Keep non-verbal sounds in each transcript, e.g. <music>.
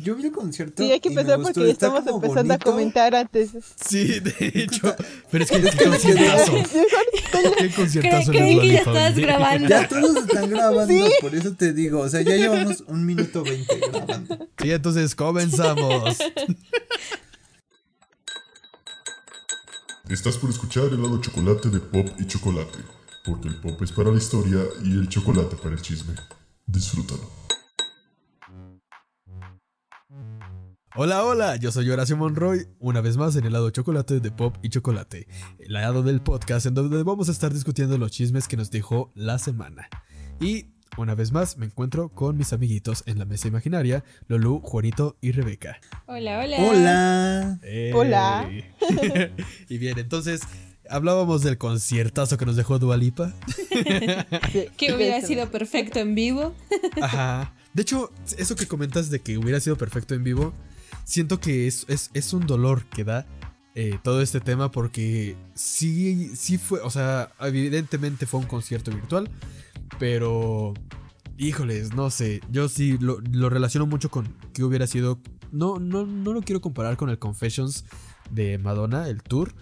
Yo vi el concierto. Sí, hay que empezar porque Está estamos empezando bonito. a comentar antes. Sí, de hecho. Pero es que qué conciertazo. Qué conciertazo Creen de que ya oye. grabando. Ya todos están grabando, Sí. por eso te digo. O sea, ya llevamos un minuto veinte grabando. Sí, entonces comenzamos. Estás por escuchar el lado chocolate de Pop y Chocolate, porque el pop es para la historia y el chocolate para el chisme. Disfrútalo. Hola, hola, yo soy Horacio Monroy, una vez más en el lado chocolate de Pop y Chocolate, el lado del podcast en donde vamos a estar discutiendo los chismes que nos dejó la semana. Y una vez más me encuentro con mis amiguitos en la mesa imaginaria, Lulu, Juanito y Rebeca. Hola, hola. Hola. Hola. <laughs> <laughs> y bien, entonces hablábamos del conciertazo que nos dejó Dualipa. Que hubiera sido perfecto en vivo. Ajá. De hecho, eso que comentas de que hubiera sido perfecto en vivo, siento que es, es, es un dolor que da eh, todo este tema porque sí, sí fue, o sea, evidentemente fue un concierto virtual, pero, híjoles, no sé, yo sí lo, lo relaciono mucho con que hubiera sido, no, no, no lo quiero comparar con el Confessions de Madonna, el tour,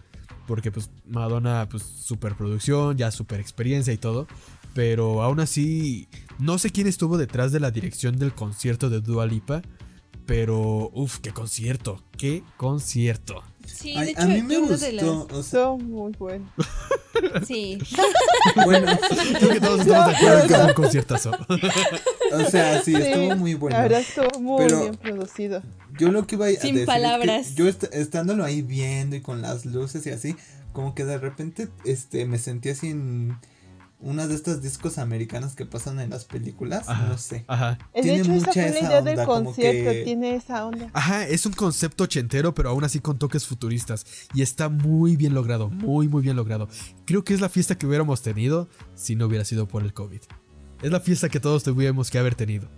porque pues Madonna, pues superproducción, ya super experiencia y todo. Pero aún así, no sé quién estuvo detrás de la dirección del concierto de Dua Lipa. Pero, uff, qué concierto, qué concierto. Sí, Ay, de hecho, a mí me gustó. O sea, Son muy buenos. las- <laughs> Sí. <laughs> bueno, <laughs> Creo que todos estamos de acuerdo en que fue un conciertazo. o sea, sí, estuvo muy bueno. La verdad estuvo muy Pero- bien producido. Yo lo que iba a Sin decir es que palabras. yo est- estándolo ahí viendo y con las luces y así, como que de repente este me sentí así en una de estas discos americanas que pasan en las películas, Ajá. no sé. Ajá. De Tiene esa mucha fue la esa idea del onda, como concierto, que- tiene esa onda. Ajá, es un concepto ochentero, pero aún así con toques futuristas. Y está muy bien logrado, muy, muy bien logrado. Creo que es la fiesta que hubiéramos tenido si no hubiera sido por el COVID. Es la fiesta que todos tuviéramos que haber tenido.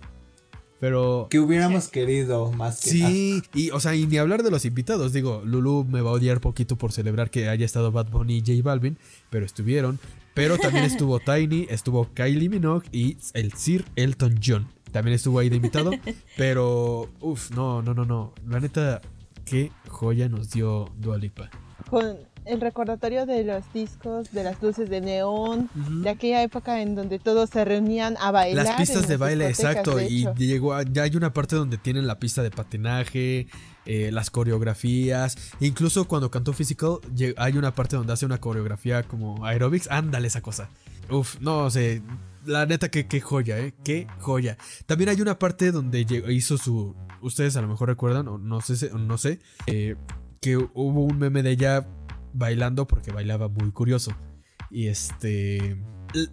Pero Que hubiéramos querido más que Sí, y o sea, y ni hablar de los invitados, digo, Lulu me va a odiar poquito por celebrar que haya estado Bad Bunny y J Balvin, pero estuvieron, pero también estuvo Tiny, estuvo Kylie Minogue y el Sir Elton John. También estuvo ahí de invitado, <laughs> pero uff, no, no, no, no, la neta qué joya nos dio Dua Lipa. Con el recordatorio de los discos, de las luces de neón, de aquella época en donde todos se reunían a bailar. Las pistas de baile, exacto. de Y llegó a- ya hay una parte donde tienen la pista de patinaje, eh, las coreografías. Incluso cuando cantó Physical, hay una parte donde hace una coreografía como aerobics. Ándale esa cosa. Uf, no sé. La neta, que qué joya, ¿eh? Qué joya. También hay una parte donde hizo su. Ustedes a lo mejor recuerdan, o no sé, o no sé, eh, que hubo un meme de ella bailando porque bailaba muy curioso. Y este.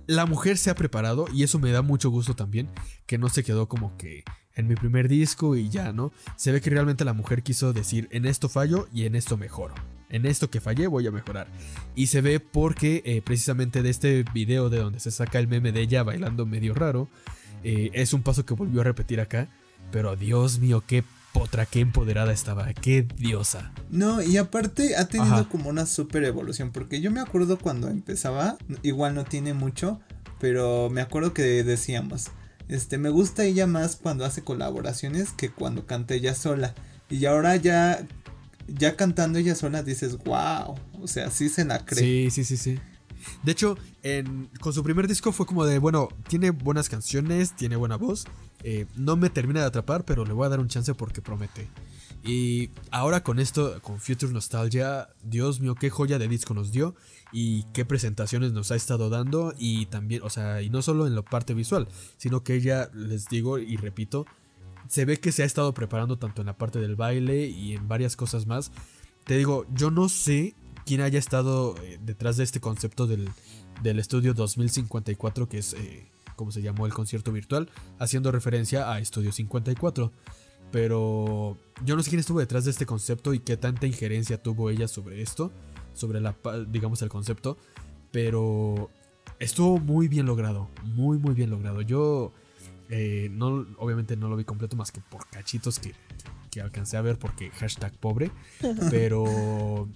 La mujer se ha preparado y eso me da mucho gusto también. Que no se quedó como que en mi primer disco y ya, ¿no? Se ve que realmente la mujer quiso decir: en esto fallo y en esto mejoro. En esto que fallé voy a mejorar. Y se ve porque eh, precisamente de este video de donde se saca el meme de ella bailando medio raro. eh, es un paso que volvió a repetir acá. Pero Dios mío, qué potra, qué empoderada estaba. Qué diosa. No, y aparte ha tenido Ajá. como una super evolución, porque yo me acuerdo cuando empezaba, igual no tiene mucho, pero me acuerdo que decíamos, este, me gusta ella más cuando hace colaboraciones que cuando canta ella sola. Y ahora ya, ya cantando ella sola dices, wow, o sea, sí se la cree. Sí, sí, sí, sí. De hecho, con su primer disco fue como de, bueno, tiene buenas canciones, tiene buena voz. eh, no me termina de atrapar, pero le voy a dar un chance porque promete. Y ahora con esto, con Future Nostalgia, Dios mío, qué joya de disco nos dio y qué presentaciones nos ha estado dando. Y también, o sea, y no solo en la parte visual, sino que ella, les digo y repito, se ve que se ha estado preparando tanto en la parte del baile y en varias cosas más. Te digo, yo no sé quién haya estado eh, detrás de este concepto del, del estudio 2054, que es eh, como se llamó el concierto virtual, haciendo referencia a Estudio 54. Pero yo no sé quién estuvo detrás de este concepto y qué tanta injerencia tuvo ella sobre esto, sobre la, digamos, el concepto. Pero estuvo muy bien logrado, muy, muy bien logrado. Yo, eh, no, obviamente no lo vi completo más que por cachitos que, que alcancé a ver porque hashtag pobre. <laughs> Pero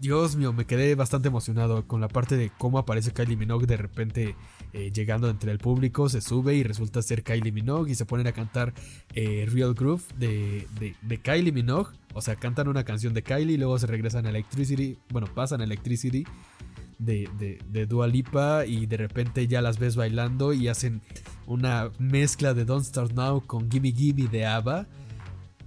Dios mío, me quedé bastante emocionado con la parte de cómo aparece Kylie Minogue de repente eh, llegando entre el público, se sube y resulta ser Kylie Minogue y se ponen a cantar eh, Real Groove de, de, Kylie Minogue. O sea, cantan una canción de Kylie y luego se regresan a Electricity, bueno, pasan a Electricity de, de, de Dua Lipa y de repente ya las ves bailando y hacen una mezcla de Don't Start Now con Gimme Gimme de ABBA.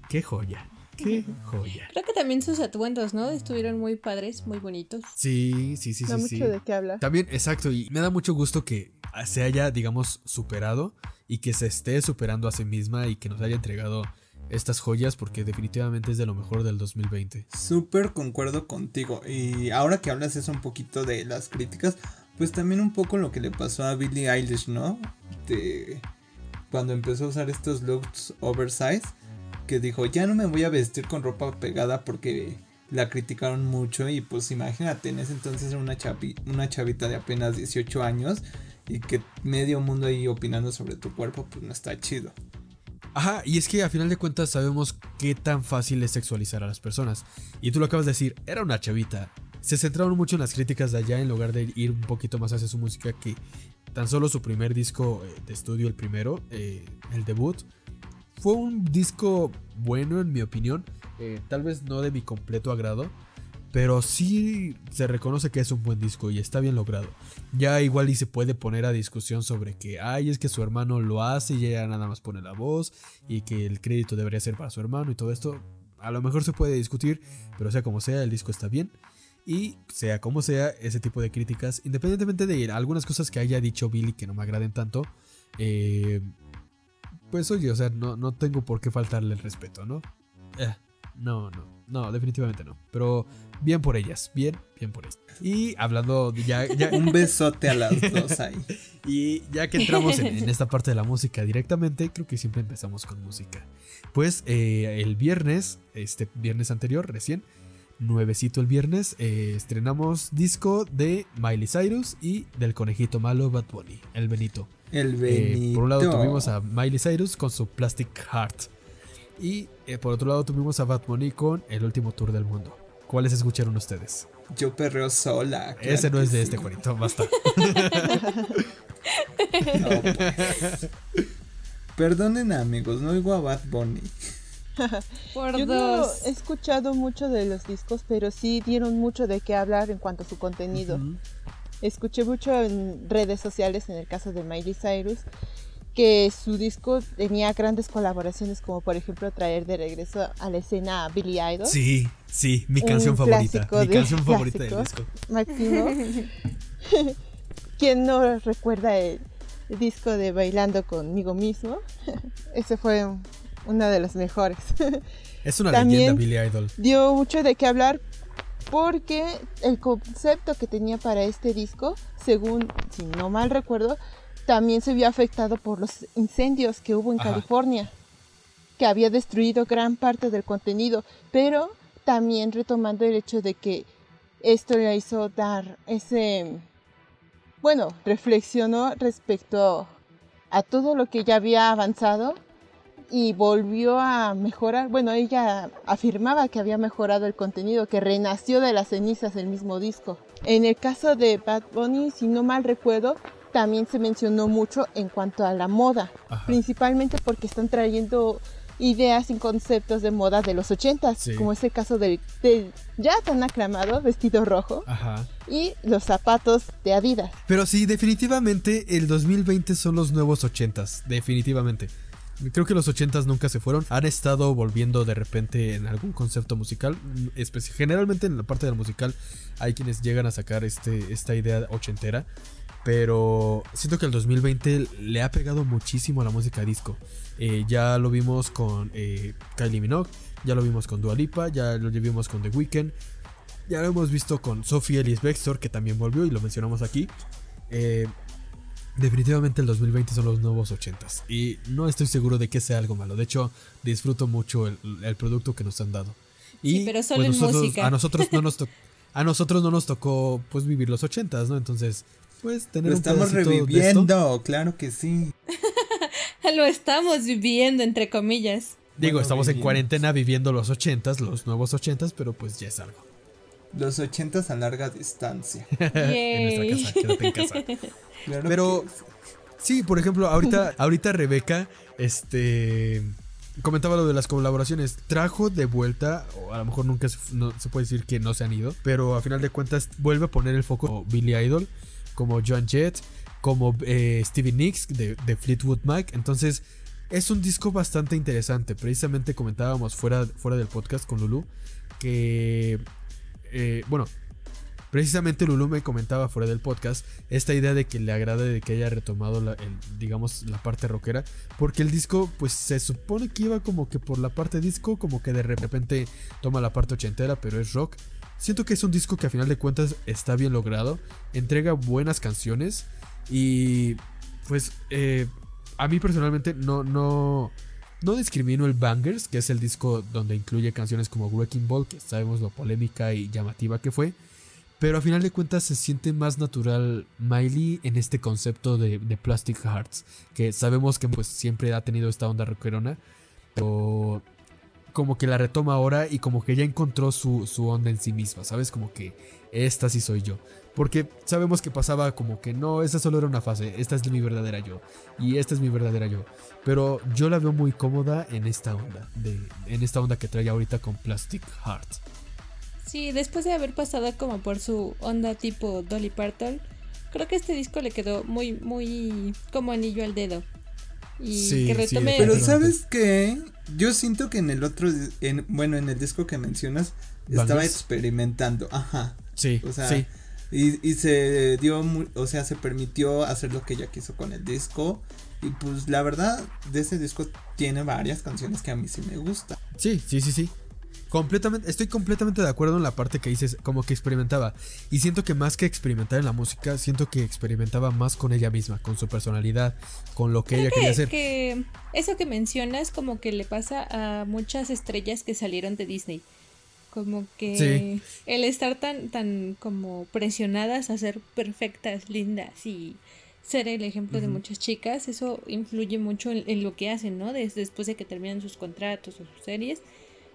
¡Qué joya! Qué joya. Creo que también sus atuendos, ¿no? Estuvieron muy padres, muy bonitos. Sí, sí, sí, da sí. mucho de qué hablar. También, exacto, y me da mucho gusto que se haya, digamos, superado y que se esté superando a sí misma y que nos haya entregado estas joyas porque definitivamente es de lo mejor del 2020. Súper concuerdo contigo. Y ahora que hablas eso un poquito de las críticas, pues también un poco lo que le pasó a Billie Eilish, ¿no? De cuando empezó a usar estos looks oversize que dijo, ya no me voy a vestir con ropa pegada porque la criticaron mucho y pues imagínate, en ese entonces era una, una chavita de apenas 18 años y que medio mundo ahí opinando sobre tu cuerpo, pues no está chido. Ajá, y es que a final de cuentas sabemos qué tan fácil es sexualizar a las personas. Y tú lo acabas de decir, era una chavita. Se centraron mucho en las críticas de allá en lugar de ir un poquito más hacia su música que tan solo su primer disco eh, de estudio, el primero, eh, el debut, fue un disco bueno en mi opinión, eh, tal vez no de mi completo agrado, pero sí se reconoce que es un buen disco y está bien logrado. Ya igual y se puede poner a discusión sobre que, ay, es que su hermano lo hace y ella nada más pone la voz y que el crédito debería ser para su hermano y todo esto. A lo mejor se puede discutir, pero sea como sea, el disco está bien. Y sea como sea, ese tipo de críticas, independientemente de algunas cosas que haya dicho Billy que no me agraden tanto, eh, pues oye, o sea, no, no tengo por qué faltarle el respeto, ¿no? Eh, no, no, no, definitivamente no. Pero bien por ellas, bien, bien por ellas. Y hablando ya, ya... Un besote a las dos ahí. <laughs> y ya que entramos en, esta parte de la música directamente, creo que siempre empezamos con música. Pues eh, el viernes, este viernes anterior, recién, nuevecito el viernes, eh, estrenamos disco de Miley Cyrus y del conejito malo Bad Bunny, el Benito. El Benito. Eh, por un lado tuvimos a Miley Cyrus con su Plastic Heart. Y eh, por otro lado tuvimos a Bad Bunny con El último tour del mundo. ¿Cuáles escucharon ustedes? Yo perreo sola. Ese no es de este Juanito, basta. <laughs> Pues. Perdonen amigos, no oigo a Bad Bunny. Por Yo no he escuchado mucho de los discos, pero sí dieron mucho de qué hablar en cuanto a su contenido escuché mucho en redes sociales, en el caso de Miley Cyrus, que su disco tenía grandes colaboraciones, como por ejemplo traer de regreso a la escena a Billy Idol. Sí, sí, mi canción favorita. Mi canción <laughs> favorita del disco. Máximo. <laughs> ¿Quién no recuerda el, disco de Bailando conmigo mismo? <laughs> Ese fue uno de los mejores. Es una leyenda Billy Idol. Dio mucho de qué hablar porque el concepto que tenía para este disco, según, si no mal recuerdo, también se vio afectado por los incendios que hubo en California, que había destruido gran parte del contenido, pero también retomando el hecho de que esto le hizo dar ese, bueno, reflexionó respecto a todo lo que ya había avanzado y volvió a mejorar. Bueno, ella afirmaba que había mejorado el contenido, que renació de las cenizas del mismo disco. En el caso de Bad Bunny, si no mal recuerdo, también se mencionó mucho en cuanto a la moda, principalmente porque están trayendo ideas y conceptos de moda de los 80 como es el caso del, ya tan aclamado vestido rojo y los zapatos de Adidas. Pero sí, definitivamente el 2020 son los nuevos 80s, definitivamente. Creo que los 80s nunca se fueron. Han estado volviendo de repente en algún concepto musical. Generalmente en la parte del musical hay quienes llegan a sacar este, esta idea ochentera. Pero siento que el 2020 le ha pegado muchísimo a la música disco. Eh, ya lo vimos con eh, Kylie Minogue, ya lo vimos con Dua Lipa, ya lo vimos con The Weeknd, ya lo hemos visto con Sophie Ellis Bextor, que también volvió y lo mencionamos aquí. Eh, Definitivamente el 2020 son los nuevos 80s y no estoy seguro de que sea algo malo. De hecho, disfruto mucho el, producto que nos han dado. Y sí, pero solo pues, en música. A nosotros no nos <laughs> a nosotros no nos tocó pues vivir los 80s, ¿no? Entonces, pues tener Lo estamos reviviendo, claro que sí. <laughs> Lo estamos viviendo entre comillas. Digo, estamos en cuarentena viviendo los 80s, los nuevos 80s, pero pues ya es algo. Los ochentas a larga distancia. <laughs> en nuestra casa, quédate en casa. <laughs> Pero sí, por ejemplo, ahorita, <laughs> ahorita Rebeca, este comentaba lo de las colaboraciones. Trajo de vuelta, o a lo mejor nunca se, puede decir que no se han ido, pero a final de cuentas vuelve a poner el foco como Billy Idol, como Joan Jett, como eh, Stevie Nicks de, Fleetwood Mac. Entonces, es un disco bastante interesante. Precisamente comentábamos fuera, fuera del podcast con Lulu que, eh, bueno, Precisamente Lulu me comentaba fuera del podcast esta idea de que le agrade de que haya retomado la, digamos la parte rockera, porque el disco pues se supone que iba como que por la parte disco, como que de repente toma la parte ochentera, pero es rock. Siento que es un disco que a final de cuentas está bien logrado, entrega buenas canciones y pues eh, a mí personalmente no, no, no discrimino el Bangers, que es el disco donde incluye canciones como Wrecking Ball, que sabemos lo polémica y llamativa que fue. Pero a final de cuentas se siente más natural Miley en este concepto de, Plastic Hearts. Que sabemos que pues siempre ha tenido esta onda rockerona. Pero como que la retoma ahora y como que ya encontró su, su, onda en sí misma, ¿sabes? Como que esta sí soy yo. Porque sabemos que pasaba como que no, esta solo era una fase, esta es mi verdadera yo. Y esta es mi verdadera yo. Pero yo la veo muy cómoda en esta onda, de, en esta onda que trae ahorita con Plastic Hearts. Sí, después de haber pasado como por su onda tipo Dolly Parton, creo que este disco le quedó muy, muy como anillo al dedo. Y que retome. Pero sabes qué, yo siento que en el otro, en, bueno, en el disco que mencionas, estaba experimentando. Ajá. Sí. O sea, sí. Y, y se dio, o sea, se permitió hacer lo que ella quiso con el disco. Y pues la verdad, de ese disco tiene varias canciones que a mí sí me gustan. Sí, sí, sí, sí. Completamente, estoy completamente de acuerdo en la parte que dices, como que experimentaba. Y siento que más que experimentar en la música, siento que experimentaba más con ella misma, con su personalidad, con lo que ella quería hacer. Que eso que mencionas, como que le pasa a muchas estrellas que salieron de Disney. Como que el estar tan, tan como presionadas a ser perfectas, lindas y ser el ejemplo de muchas chicas, eso influye mucho en, lo que hacen, ¿no? después de que terminan sus contratos o sus series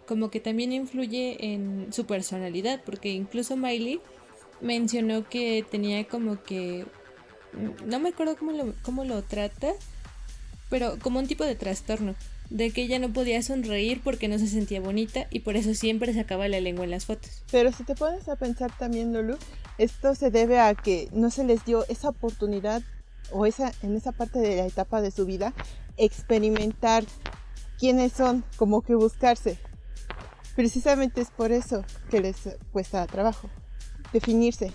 como que también influye en su personalidad, porque incluso Miley mencionó que tenía como que, mm, no me acuerdo cómo lo, cómo lo trata, pero como un tipo de trastorno, de que ella no podía sonreír porque no se sentía bonita y por eso siempre sacaba la lengua en las fotos. Pero si te pones a pensar también, Lulu, esto se debe a que no se les dio esa oportunidad o esa en esa parte de la etapa de su vida experimentar quiénes son, como que buscarse. Precisamente es por eso que les cuesta trabajo definirse.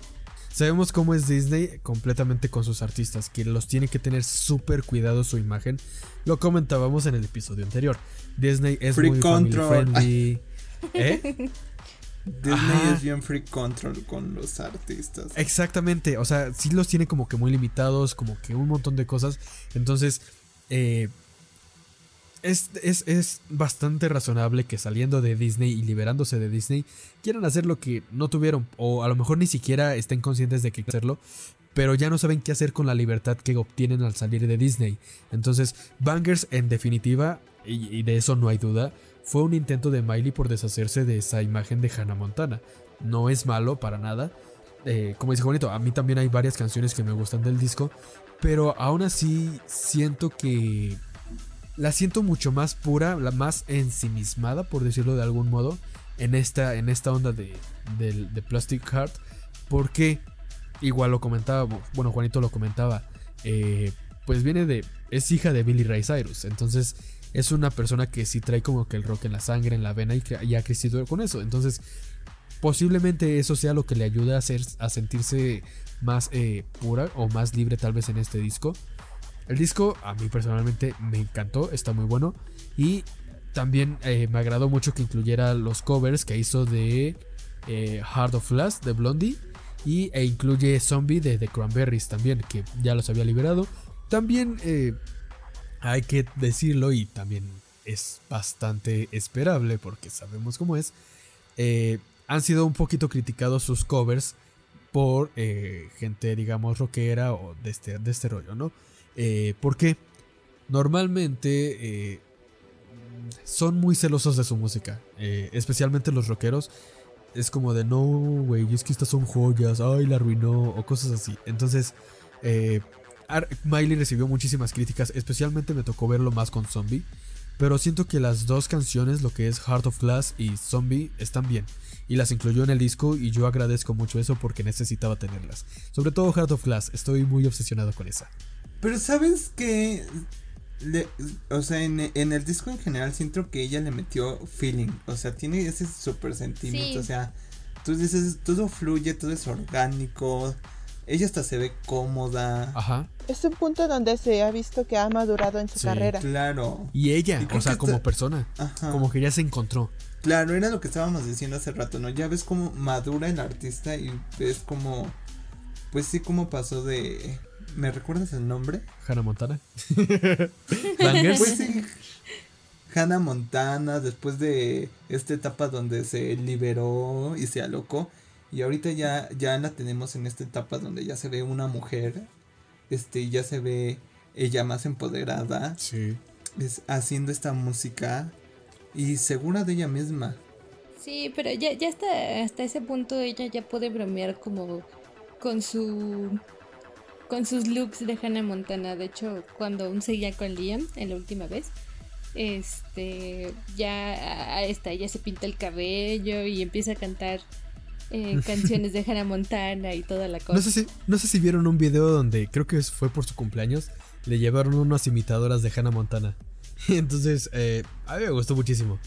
Sabemos cómo es Disney completamente con sus artistas, que los tiene que tener súper cuidado su imagen. Lo comentábamos en el episodio anterior. Disney es muy control. friendly. <laughs> ¿Eh? Disney es bien free control con los artistas. Exactamente, o sea, sí los tiene como que muy limitados, como que un montón de cosas. Entonces, eh, es, bastante razonable que saliendo de Disney y liberándose de Disney quieran hacer lo que no tuvieron o a lo mejor ni siquiera estén conscientes de que hacerlo, pero ya no saben qué hacer con la libertad que obtienen al salir de Disney. Entonces, Bangers en definitiva, y, de eso no hay duda, fue un intento de Miley por deshacerse de esa imagen de Hannah Montana. No es malo para nada. Eh, como dice Juanito, a mí también hay varias canciones que me gustan del disco, pero aún así siento que la siento mucho más pura, la más ensimismada, por decirlo de algún modo, en esta, en esta onda de, de, Plastic Heart. Porque, igual lo comentaba, bueno, Juanito lo comentaba, eh, pues viene de, es hija de Billy Ray Cyrus. Entonces, es una persona que sí trae como que el rock en la sangre, en la vena y ha crecido con eso. Entonces, posiblemente eso sea lo que le ayuda a, hacer, a sentirse más eh, pura o más libre tal vez en este disco. El disco a mí personalmente me encantó, está muy bueno. Y también eh, me agradó mucho que incluyera los covers que hizo de eh, Heart of Flash de Blondie. Y, e incluye Zombie de The Cranberries también, que ya los había liberado. También eh, hay que decirlo y también es bastante esperable porque sabemos cómo es. han sido un poquito criticados sus covers por gente, digamos, rockera o de este, de este rollo, ¿no? Eh, porque normalmente eh, son muy celosos de su música, eh, especialmente los rockeros. es como de no, güey, es que estas son joyas, ay, la arruinó, o cosas así. Entonces, eh, Miley recibió muchísimas críticas, especialmente me tocó verlo más con Zombie. Pero siento que las dos canciones, lo que es Heart of Glass y Zombie, están bien. Y las incluyó en el disco y yo agradezco mucho eso porque necesitaba tenerlas. Sobre todo Heart of Glass, estoy muy obsesionado con esa. Pero sabes que... o sea, en, el disco en general siento que ella le metió feeling. O sea, tiene ese super sentimiento. O sea, tú dices, todo fluye, todo es orgánico. Ella hasta se ve cómoda. Ajá. Es un punto donde se ha visto que ha madurado en su carrera. Claro. Y ella, o sea, como persona. Ajá. Como que ya se encontró. Claro, era lo que estábamos diciendo hace rato, ¿no? Ya ves cómo madura el artista y ves cómo. Pues sí, cómo pasó de. ¿Me recuerdas el nombre? Hannah Montana. <laughs> pues sí. Hannah Montana, después de esta etapa donde se liberó y se alocó y ahorita ya, ya la tenemos en esta etapa donde ya se ve una mujer, este, ya se ve ella más empoderada. Sí. Es, haciendo esta música y segura de ella misma. Sí, pero ya, ya hasta, hasta ese punto ella ya puede bromear como con su con sus looks de Hannah Montana. De hecho, cuando aún seguía con Liam en la última vez, este ya está, ella se pinta el cabello y empieza a cantar eh, <laughs> canciones de Hannah Montana y toda la cosa. No sé, si, no sé si vieron un video donde creo que fue por su cumpleaños, le llevaron unas imitadoras de Hannah Montana. <laughs> Entonces, eh, a mí me gustó muchísimo.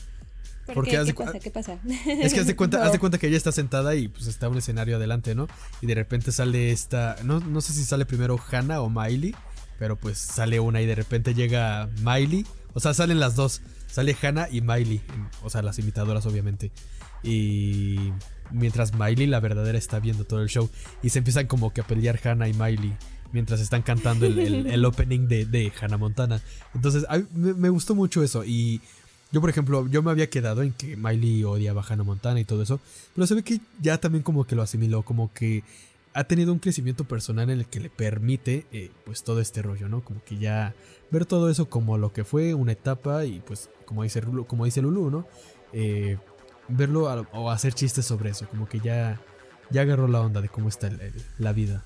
Porque qué? ¿Qué pasa? ¿Qué pasa? Es que haz de cuenta, de <laughs> cuenta que ella está sentada y pues está un escenario adelante, ¿no? Y de repente sale esta, no, no sé si sale primero Hannah o Miley, pero pues sale una y de repente llega Miley, o sea, salen las dos, sale Hannah y Miley, o sea, las imitadoras obviamente. Y mientras Miley, la verdadera, está viendo todo el show. Y se empiezan como que a pelear Hannah y Miley mientras están cantando el, <laughs> opening de, de, Hannah Montana. Entonces, me, gustó mucho eso. Y yo, por ejemplo, yo me había quedado en que Miley odiaba a Hannah Montana y todo eso. Pero se ve que ya también como que lo asimiló, como que ha tenido un crecimiento personal en el que le permite eh, pues todo este rollo, ¿no? Como que ya ver todo eso como lo que fue una etapa y pues como dice, como dice Lulu, ¿no? Eh, verlo o hacer chistes sobre eso, como que ya, ya agarró la onda de cómo está la vida.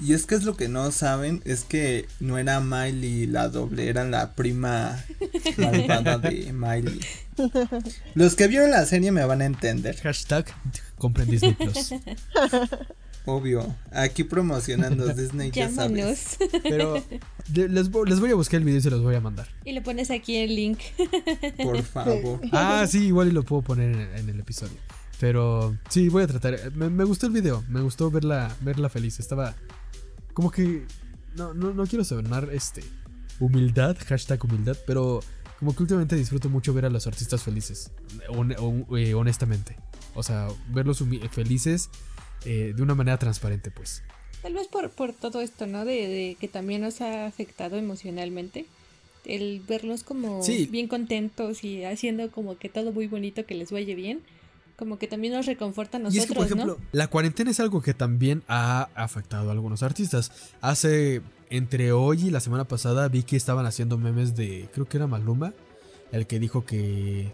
Y es que es lo que no saben, es que no era Miley la doble, era la prima <laughs> malvada de Miley. Los que vieron la serie me van a entender. Hashtag compren Disney Plus. Obvio, aquí promocionando Disney ya sabes. Pero les, voy a buscar el video y se los voy a mandar. Y le pones aquí el link. Por favor. <laughs> Ah, sí, igual y lo puedo poner en, el episodio. Pero sí, voy a tratar. Me, gustó el video, me gustó verla, verla feliz. Estaba como que... No, no, no quiero sonar este, humildad, hashtag humildad, pero como que últimamente disfruto mucho ver a los artistas felices, eh, honestamente. O sea, verlos felices eh, de una manera transparente, pues. Tal vez por, por todo esto, ¿no? De, que también nos ha afectado emocionalmente. El verlos como bien contentos y haciendo como que todo muy bonito, que les vaya bien. Como que también nos reconforta a nosotros, y es que, por ejemplo, la cuarentena es algo que también ha afectado a algunos artistas. Hace, entre hoy y la semana pasada, vi que estaban haciendo memes de, creo que era Maluma, el que dijo que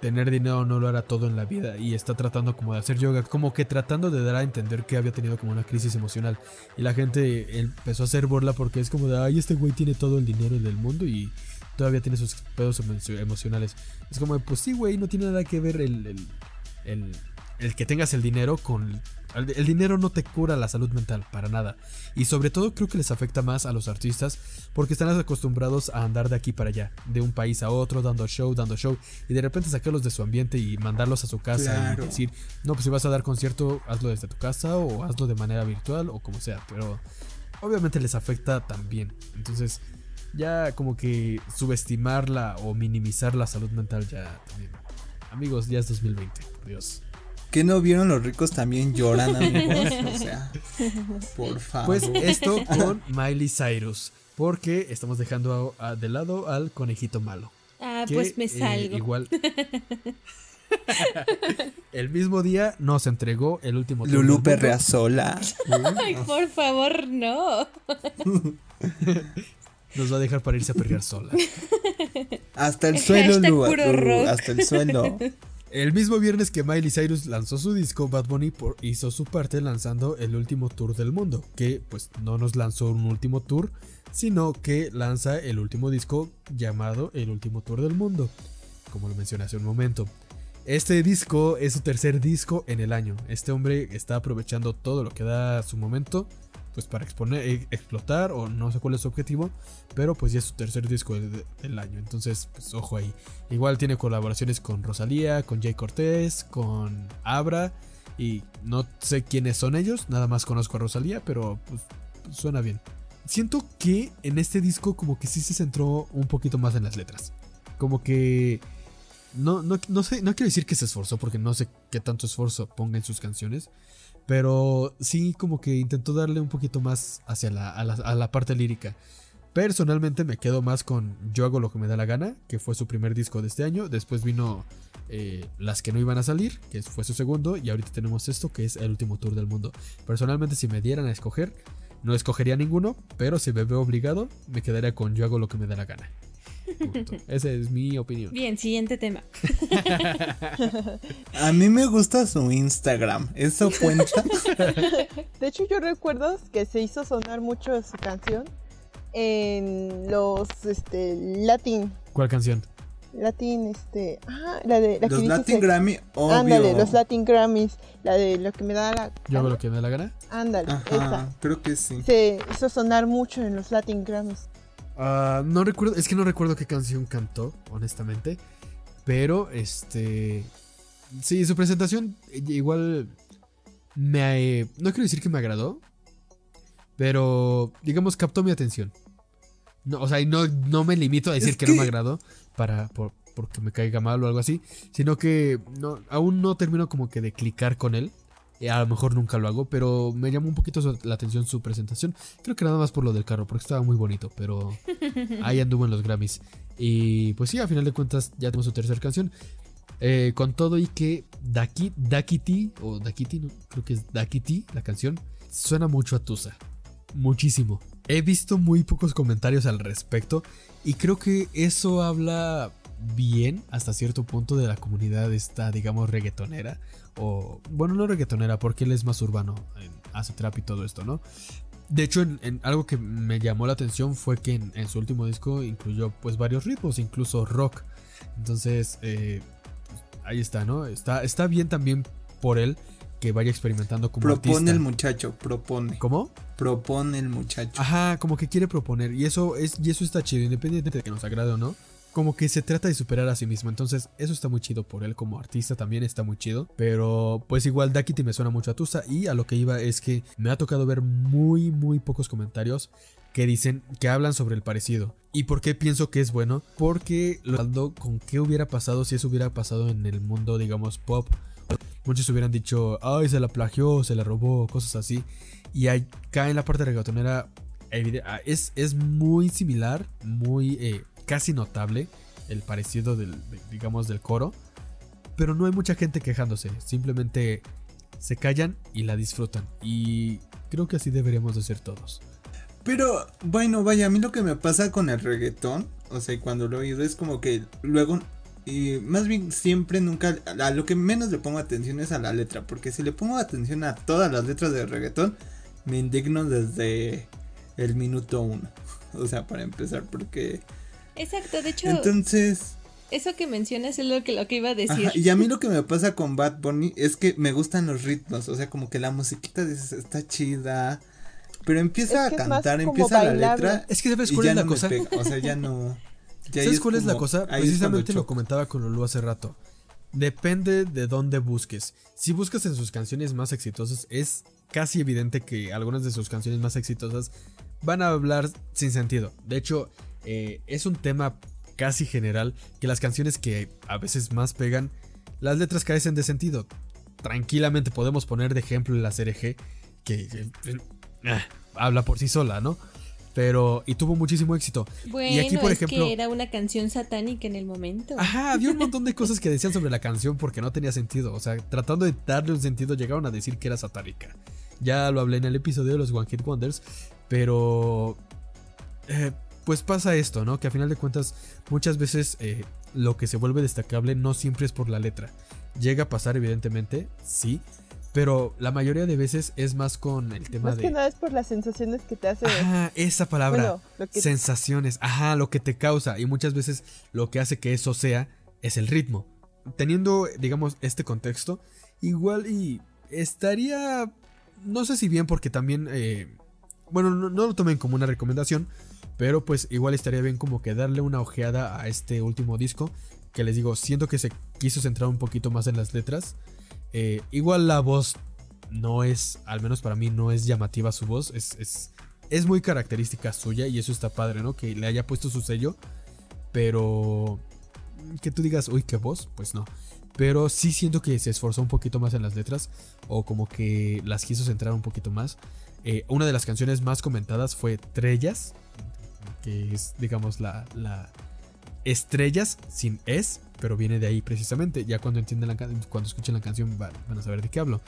tener dinero no lo hará todo en la vida y está tratando como de hacer yoga, como que tratando de dar a entender que había tenido como una crisis emocional y la gente empezó a hacer burla porque es como de, ay, este güey tiene todo el dinero del mundo y todavía tiene sus pedos emocionales. Es como, pues sí, güey, no tiene nada que ver el, el, el que tengas el dinero con el dinero no te cura la salud mental, para nada. Y sobre todo creo que les afecta más a los artistas porque están acostumbrados a andar de aquí para allá, de un país a otro, dando show, dando show, y de repente sacarlos de su ambiente y mandarlos a su casa y decir, no, pues si vas a dar concierto, hazlo desde tu casa o hazlo de manera virtual o como sea, pero obviamente les afecta también. Entonces, ya como que subestimarla o minimizar la salud mental ya también. Amigos, ya es 2020, por Dios. ¿Qué no vieron los ricos también lloran, amigos? O sea, por favor. Pues esto con Miley Cyrus. Porque estamos dejando de lado al conejito malo. Ah, pues me eh, salgo. igual. <laughs> el mismo día nos entregó el último Lulu perrea sola. Ay, por favor, no. <laughs> Nos va a dejar para irse a perrear sola. <laughs> Hasta el suelo, Lu, hasta el suelo. El mismo viernes que Miley Cyrus lanzó su disco, Bad Bunny hizo su parte lanzando el último tour del mundo, que pues no nos lanzó un último tour, sino que lanza el último disco llamado El último tour del mundo, como lo mencioné hace un momento. Este disco es su tercer disco en el año. Este hombre está aprovechando todo lo que da su momento pues para exponer, eh, explotar o no sé cuál es su objetivo, pero pues ya es su tercer disco del año, entonces pues ojo ahí. Igual tiene colaboraciones con Rosalía, con Jay Cortés, con Abra y no sé quiénes son ellos, nada más conozco a Rosalía, pero pues suena bien. Siento que en este disco como que sí se centró un poquito más en las letras. Como que no, no, no sé, no quiero decir que se esforzó porque no sé qué tanto esfuerzo ponga en sus canciones, pero sí como que intentó darle un poquito más hacia la, a, la, parte lírica. Personalmente me quedo más con Yo hago lo que me da la gana, que fue su primer disco de este año. Después vino eh, Las que no iban a salir, que fue su segundo. Y ahorita tenemos esto, que es el último tour del mundo. Personalmente si me dieran a escoger, no escogería ninguno, pero si me veo obligado, me quedaría con Yo hago lo que me da la gana. Esa es mi opinión. Bien, siguiente tema. <laughs> A mí me gusta su Instagram. ¿Eso cuenta? <laughs> De hecho, yo recuerdo que se hizo sonar mucho su canción en los este, Latin. ¿Cuál canción? Latin, este. Ah, la de. La los Latin Grammy, obvio. Ándale, los Latin Grammys. La de lo que me da la. ¿Yo hago lo que me da la gana? Ándale, esa. Creo que sí. Se hizo sonar mucho en los Latin Grammys. Ah, no recuerdo, es que no recuerdo qué canción cantó, honestamente. Pero, este. Sí, su presentación eh, igual me. No quiero decir que me agradó. Pero, digamos, captó mi atención. No, o sea, y no, no me limito a decir que... no me agradó para, porque me caiga mal o algo así. Sino que no, aún no termino como que de clicar con él. Eh, a lo mejor nunca lo hago, pero me llamó un poquito la atención su presentación. Creo que nada más por lo del carro, porque estaba muy bonito, pero <laughs> ahí anduvo en los Grammys. Y pues sí, a final de cuentas ya tenemos su tercera canción. Eh, con todo y que Daki, Dakiti, o Dakiti, no, creo que es Dakiti, la canción, suena mucho a Tusa. Muchísimo. He visto muy pocos comentarios al respecto y creo que eso habla bien hasta cierto punto de la comunidad esta, digamos, reggaetonera o bueno, no reggaetonera, porque él es más urbano, hace trap y todo esto, ¿no? De hecho, en, algo que me llamó la atención fue que en, su último disco incluyó pues varios ritmos, incluso rock. Entonces, eh, ahí está, ¿no? Está, está bien también por él que vaya experimentando como propone el muchacho, propone. ¿Cómo? Propone el muchacho. Ajá, como que quiere proponer y eso es y eso está chido, independiente de que nos agrade o no como que se trata de superar a sí mismo. Entonces, eso está muy chido por él como artista, también está muy chido. Pero, pues igual, Dakiti me suena mucho a Tusa. Y a lo que iba es que me ha tocado ver muy, muy pocos comentarios que dicen que hablan sobre el parecido. ¿Y por qué pienso que es bueno? Porque lo con qué hubiera pasado si eso hubiera pasado en el mundo, digamos, pop. Muchos hubieran dicho, ay, se la plagió, se la robó, cosas así. Y acá en la parte reggaetonera es, es muy similar, muy eh, casi notable el parecido del, digamos, del coro. Pero no hay mucha gente quejándose. Simplemente se callan y la disfrutan. Y creo que así deberíamos de ser todos. Pero bueno, vaya, a mí lo que me pasa con el reggaetón, o sea, cuando lo oído es como que luego, y más bien siempre nunca, a lo que menos le pongo atención es a la letra, porque si le pongo atención a todas las letras de reggaetón, me indigno desde el minuto uno. <laughs> O sea, para empezar, porque Exacto, de hecho. Entonces. Eso que mencionas es lo que, lo que iba a decir. y a mí lo que me pasa con Bad Bunny es que me gustan los ritmos. O sea, como que la musiquita dices, está chida. Pero empieza a cantar, empieza la letra. Es que sabes cuál es la cosa. O sea, ya no. <laughs> ¿Sabes cuál es la cosa? Precisamente lo comentaba con Lulu hace rato. Depende de dónde busques. Si buscas en sus canciones más exitosas, es casi evidente que algunas de sus canciones más exitosas van a hablar sin sentido. De hecho, eh, es un tema casi general que las canciones que a veces más pegan, las letras carecen de sentido. Tranquilamente podemos poner de ejemplo la CRG, que eh, habla por sí sola, ¿no? Pero, y tuvo muchísimo éxito. Bueno, y aquí, por es ejemplo. que era una canción satánica en el momento. Ajá, había un montón de <laughs> cosas que decían sobre la canción porque no tenía sentido. O sea, tratando de darle un sentido, llegaron a decir que era satánica. Ya lo hablé en el episodio de los One Hit Wonders. Pero. Eh, pues pasa esto, ¿no? Que a final de cuentas muchas veces eh, lo que se vuelve destacable no siempre es por la letra. Llega a pasar evidentemente, sí, pero la mayoría de veces es más con el tema más de... que nada es por las sensaciones que te hace. Ajá, esa palabra. Bueno, lo que- Sensaciones. Ajá, lo que te causa. Y muchas veces lo que hace que eso sea es el ritmo. Teniendo, digamos, este contexto, igual y estaría... No sé si bien porque también... eh, bueno, no, no lo tomen como una recomendación, pero pues igual estaría bien como que darle una ojeada a este último disco. Que les digo, siento que se quiso centrar un poquito más en las letras. Eh, igual la voz no es, al menos para mí, no es llamativa su voz. Es, es, es muy característica suya y eso está padre, ¿no? Que le haya puesto su sello. Pero que tú digas, uy, qué voz, pues no. Pero sí siento que se esforzó un poquito más en las letras o como que las quiso centrar un poquito más. Eh, una de las canciones más comentadas fue Trellas, que es, digamos, la, la estrellas sin es, pero viene de ahí precisamente. Ya cuando entienden la cuando escuchen la canción van, a saber de qué hablo.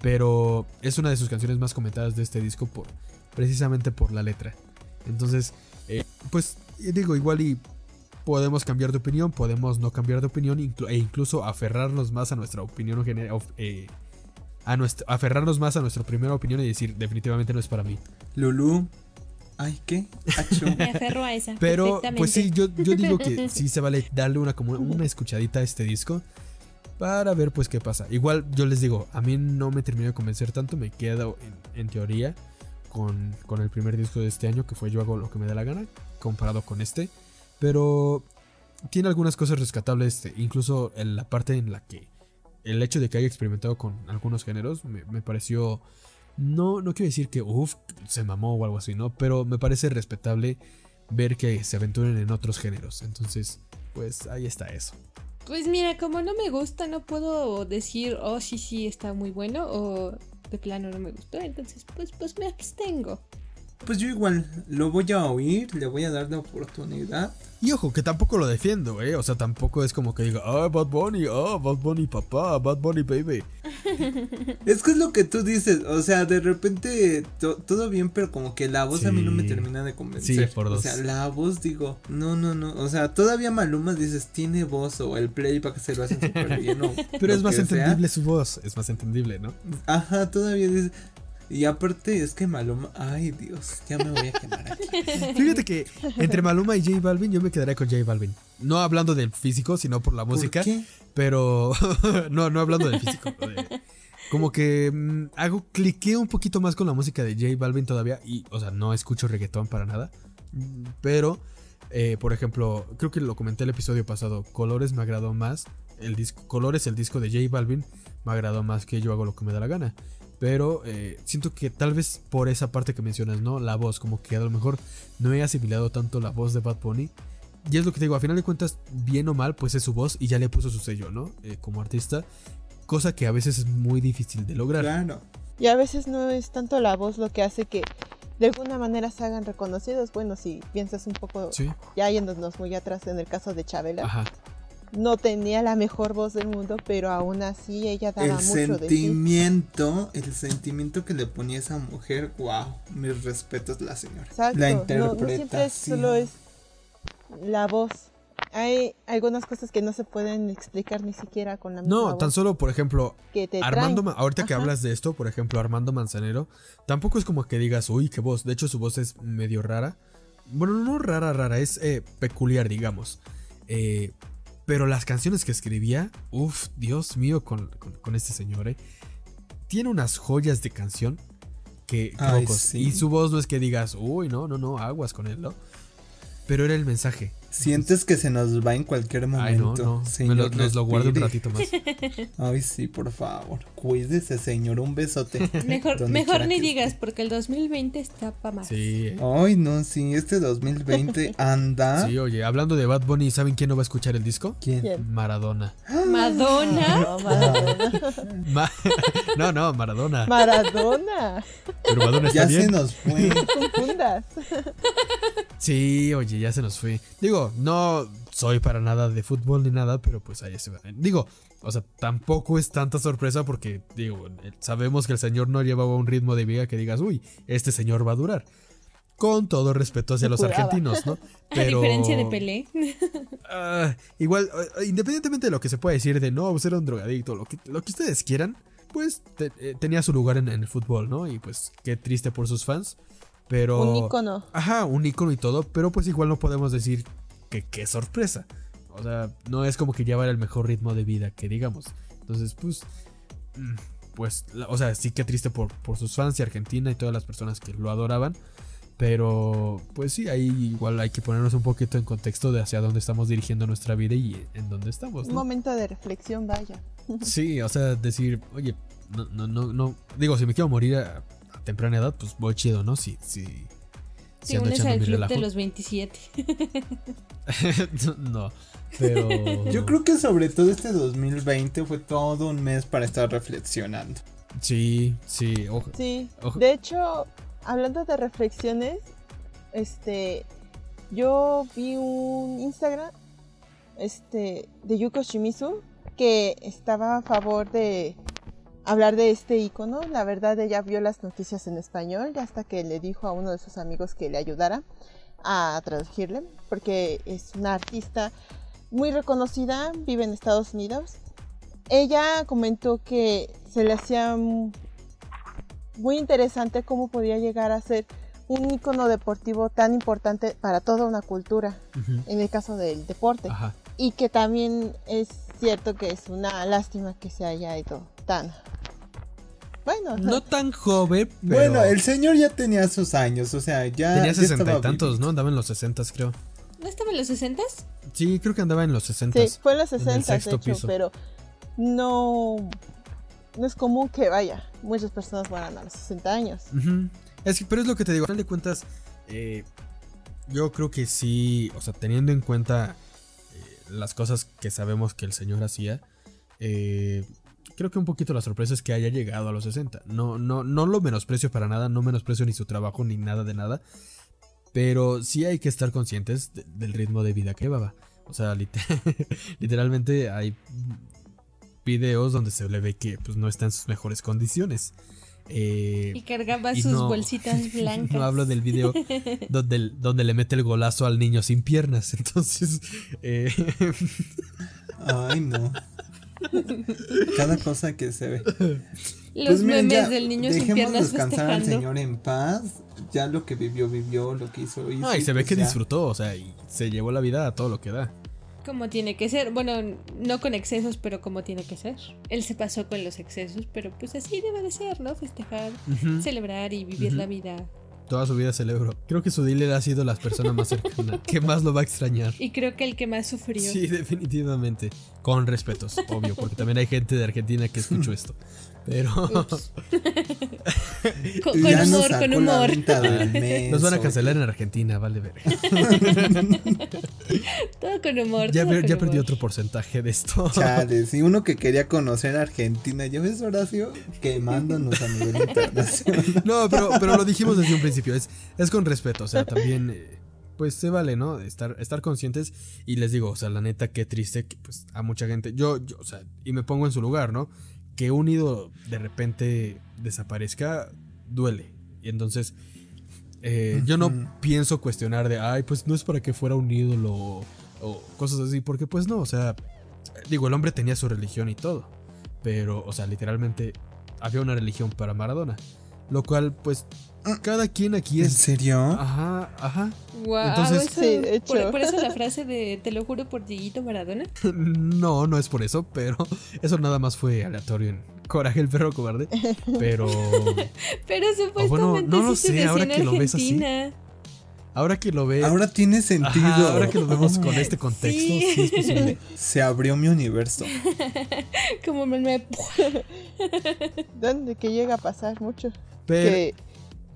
Pero es una de sus canciones más comentadas de este disco por precisamente por la letra. Entonces, eh, pues y digo, igual y podemos cambiar de opinión, podemos no cambiar de opinión e incluso aferrarnos más a nuestra opinión gener- of- eh, a nuestro, aferrarnos más a nuestra primera opinión y decir definitivamente no es para mí. Lulu. Ay, ¿qué? <laughs> Me aferro a esa. Pero, pues sí, yo, yo digo que <laughs> sí se vale darle una, como una escuchadita a este disco para ver pues qué pasa. Igual yo les digo, a mí no me terminó de convencer tanto, me quedo en, en teoría con, con el primer disco de este año que fue Yo hago lo que me da la gana, comparado con este. Pero tiene algunas cosas rescatables, este, incluso en la parte en la que el hecho de que haya experimentado con algunos géneros me, me pareció... No, no quiero decir que uff, se mamó o algo así, ¿no? Pero me parece respetable ver que se aventuren en otros géneros. Entonces, pues ahí está eso. Pues mira, como no me gusta, no puedo decir, oh, sí, sí, está muy bueno, o de plano no me gustó, entonces, pues, pues me abstengo. Pues yo igual lo voy a oír, le voy a dar la oportunidad. Y ojo, que tampoco lo defiendo, ¿eh? O sea, tampoco es como que diga, ah, Bad Bunny, ah, Bad Bunny papá, Bad Bunny baby. <laughs> Es que es lo que tú dices, o sea, de repente to- todo bien, pero como que la voz a mí no me termina de convencer. Sí, por O dos. sea, la voz digo, no, no, no, o sea, todavía Maluma dices, tiene voz o el playback se lo hacen súper bien o <laughs> Pero es más sea. entendible su voz, es más entendible, ¿no? Ajá, todavía dices. Y aparte es que Maluma, ay Dios, ya me voy a quemar aquí. <laughs> Fíjate que entre Maluma y J Balvin yo me quedaré con J Balvin. No hablando del físico, sino por la música. ¿Por qué? Pero <laughs> no, no hablando del físico. de- como que mm, hago, cliqué un poquito más con la música de J Balvin todavía. Y, o sea, no escucho reggaetón para nada. Pero, eh, por ejemplo, creo que lo comenté el episodio pasado. Colores me agradó más. El disco, Colores, el disco de J Balvin, me agradó más que yo hago lo que me da la gana. Pero eh, siento que tal vez por esa parte que mencionas, ¿no? La voz, como que a lo mejor no he asimilado tanto la voz de Bad Bunny. Y es lo que te digo, a final de cuentas, bien o mal, pues es su voz y ya le puso su sello, ¿no? Eh, como artista. Cosa que a veces es muy difícil de lograr. Claro. Y a veces no es tanto la voz lo que hace que de alguna manera se hagan reconocidos. Bueno, si piensas un poco, Sí. ya yéndonos muy atrás en el caso de Chabela, Ajá. No tenía la mejor voz del mundo, pero aún así ella daba El mucho de sí. sentimiento, el sentimiento que le ponía esa mujer, wow, mis respetos la señora. Exacto, La no, no siempre es- interpretación. solo es la voz. Hay algunas cosas que no se pueden explicar ni siquiera con la misma No, voz tan solo, por ejemplo, que te Armando, traen. Ahorita que hablas de esto, por ejemplo, Armando Manzanero, tampoco es como que digas, uy, qué voz. De hecho, su voz es medio rara. Bueno, no rara, rara, es eh, peculiar, digamos. Eh, pero las canciones que escribía, uff, Dios mío, con, con- con este señor, eh. Tiene unas joyas de canción que, Ay, sí. Y su voz no es que digas, uy, no, no, no, aguas con él, ¿no? Pero era el mensaje. Sientes que se nos va en cualquier Ay, no, momento. no. Me Señor, lo, nos lo guardo un ratito más. <laughs> Ay, sí, por favor. Cuídese, señor. Un besote. <laughs> Mejor, mejor ni digas, porque el 2020 está pa' más. Sí, eh. Ay, no, sí, este 2020 <laughs> anda. Sí, oye, hablando de Bad Bunny, ¿saben quién no va a escuchar el disco? ¿Quién? ¿Quién? Maradona. Madonna. No, Maradona. Ma- no, no, Maradona. Maradona. Pero Madonna está Ya bien. se nos fue. No confundas. Sí, oye, ya se nos fue. Digo, no soy para nada de fútbol ni nada, pero pues ahí se va. Digo, o sea, tampoco es tanta sorpresa porque, digo, eh, sabemos que el señor no llevaba un ritmo de vida que digas, uy, este señor va a durar. Con todo respeto hacia los argentinos, ¿no? <laughs> Pero... A diferencia de Pelé. <laughs> Ah, igual, eh, independientemente de lo que se pueda decir de no, pues era un drogadicto, lo que, lo que ustedes quieran, pues eh, tenía su lugar en, el fútbol, ¿no? Y pues qué triste por sus fans. Pero. Un icono. Ajá, un icono y todo. Pero pues igual no podemos decir que qué sorpresa. O sea, no es como que llevar el mejor ritmo de vida que digamos. Entonces, pues. Mm, pues, o sea, sí que triste por, por sus fans y Argentina y todas las personas que lo adoraban. Pero, pues sí, ahí igual hay que ponernos un poquito en contexto de hacia dónde estamos dirigiendo nuestra vida y en dónde estamos. Un momento de reflexión, vaya. <laughs> Sí, o sea, decir, oye, no, no, no, no. Digo, si me quiero morir a, temprana edad, pues voy chido, ¿no? Si, si, si ando echando mi relajo. de los 27. <laughs> no, pero. Yo creo que sobre todo este 2020 fue todo un mes para estar reflexionando. Sí, sí, ojo. Sí, de hecho, hablando de reflexiones, este. Yo vi un Instagram este, de Yuko Shimizu que estaba a favor de hablar de este icono. La verdad, ella vio las noticias en español hasta que le dijo a uno de sus amigos que le ayudara a traducirle, porque es una artista muy reconocida, vive en Estados Unidos. Ella comentó que se le hacía muy interesante cómo podía llegar a ser un icono deportivo tan importante para toda una cultura, en el caso del deporte. Y que también es cierto que es una lástima que se haya ido tan bueno, no tan joven, pero... Bueno, el señor ya tenía sus años, o sea, ya. Tenía sesenta y tantos, ¿no? Andaba en los sesentas, creo. ¿No estaba en los sesentas? Sí, creo que andaba en los sesentas. Sí, fue en los sesentas, de hecho, pero no. No es común que vaya. Muchas personas van a los 60 años. es pero es lo que te digo, al final de cuentas, eh, yo creo que sí, o sea, teniendo en cuenta las cosas que sabemos que el señor hacía, eh, creo que un poquito la sorpresa es que haya llegado a los 60. No, no, no lo menosprecio para nada, no menosprecio ni su trabajo ni nada de nada. Pero sí hay que estar conscientes del ritmo de vida que llevaba. O sea, <laughs> literalmente hay videos donde se le ve que pues, no está en sus mejores condiciones. Eh, y cargaba sus bolsitas <laughs> blancas. No hablo del video <laughs> donde, donde le mete el golazo al niño sin piernas. Entonces. Eh, Ay, no. Cada cosa que se ve. Los pues memes del niño sin piernas descansar al Señor en paz. Ya lo que vivió, vivió, lo que hizo, hizo. y se ve pues que disfrutó, o sea, y se llevó la vida a todo lo que da. Como tiene que ser. Bueno, no con excesos, pero como tiene que ser. Él se pasó con los excesos, pero pues así debe de ser, ¿no? Festejar, celebrar y vivir la vida Toda su vida celebro. Creo que su dealer ha sido la persona más cercana <laughs> que más lo va a extrañar. Y creo que el que más sufrió. Sí, definitivamente. Con respetos, obvio, porque también hay gente de Argentina que escuchó <laughs> esto. Pero. <laughs> con, humor, con humor. <laughs> Nos van a cancelar en Argentina, vale ver. <laughs> todo con humor. Ya, ya perdí otro porcentaje de esto. Chale, si uno que quería conocer Argentina, ¿ya ves, Horacio? Quemándonos a nivel internacional. No, pero, pero lo dijimos desde un principio. Es, es con respeto, o sea, también. Eh, pues se vale, ¿no? Estar, estar conscientes. Y les digo, o sea, la neta, qué triste que pues a mucha gente. Yo, yo, o sea, y me pongo en su lugar, ¿no? Que un ídolo de repente desaparezca duele. Y entonces eh, yo no pienso cuestionar de, ay, pues no es para que fuera un ídolo o, cosas así, porque pues no, o sea, digo, el hombre tenía su religión y todo, pero, o sea, literalmente había una religión para Maradona, lo cual pues cada quien aquí es. ¿En serio? Ajá, ajá. Wow, Entonces, sí, Por, por, eso la frase de te lo juro por Dieguito Maradona. <laughs> no, no es por eso, pero <laughs> eso nada más fue aleatorio en Coraje el perro cobarde. Pero. <laughs> pero supuestamente. bueno, no lo sé, ahora que lo ves así. Ahora que lo ves. Ahora tiene sentido. ahora que lo vemos con este contexto, sí. es posible. Se abrió mi universo. Como me. ¿Dónde que llega a pasar mucho? Pero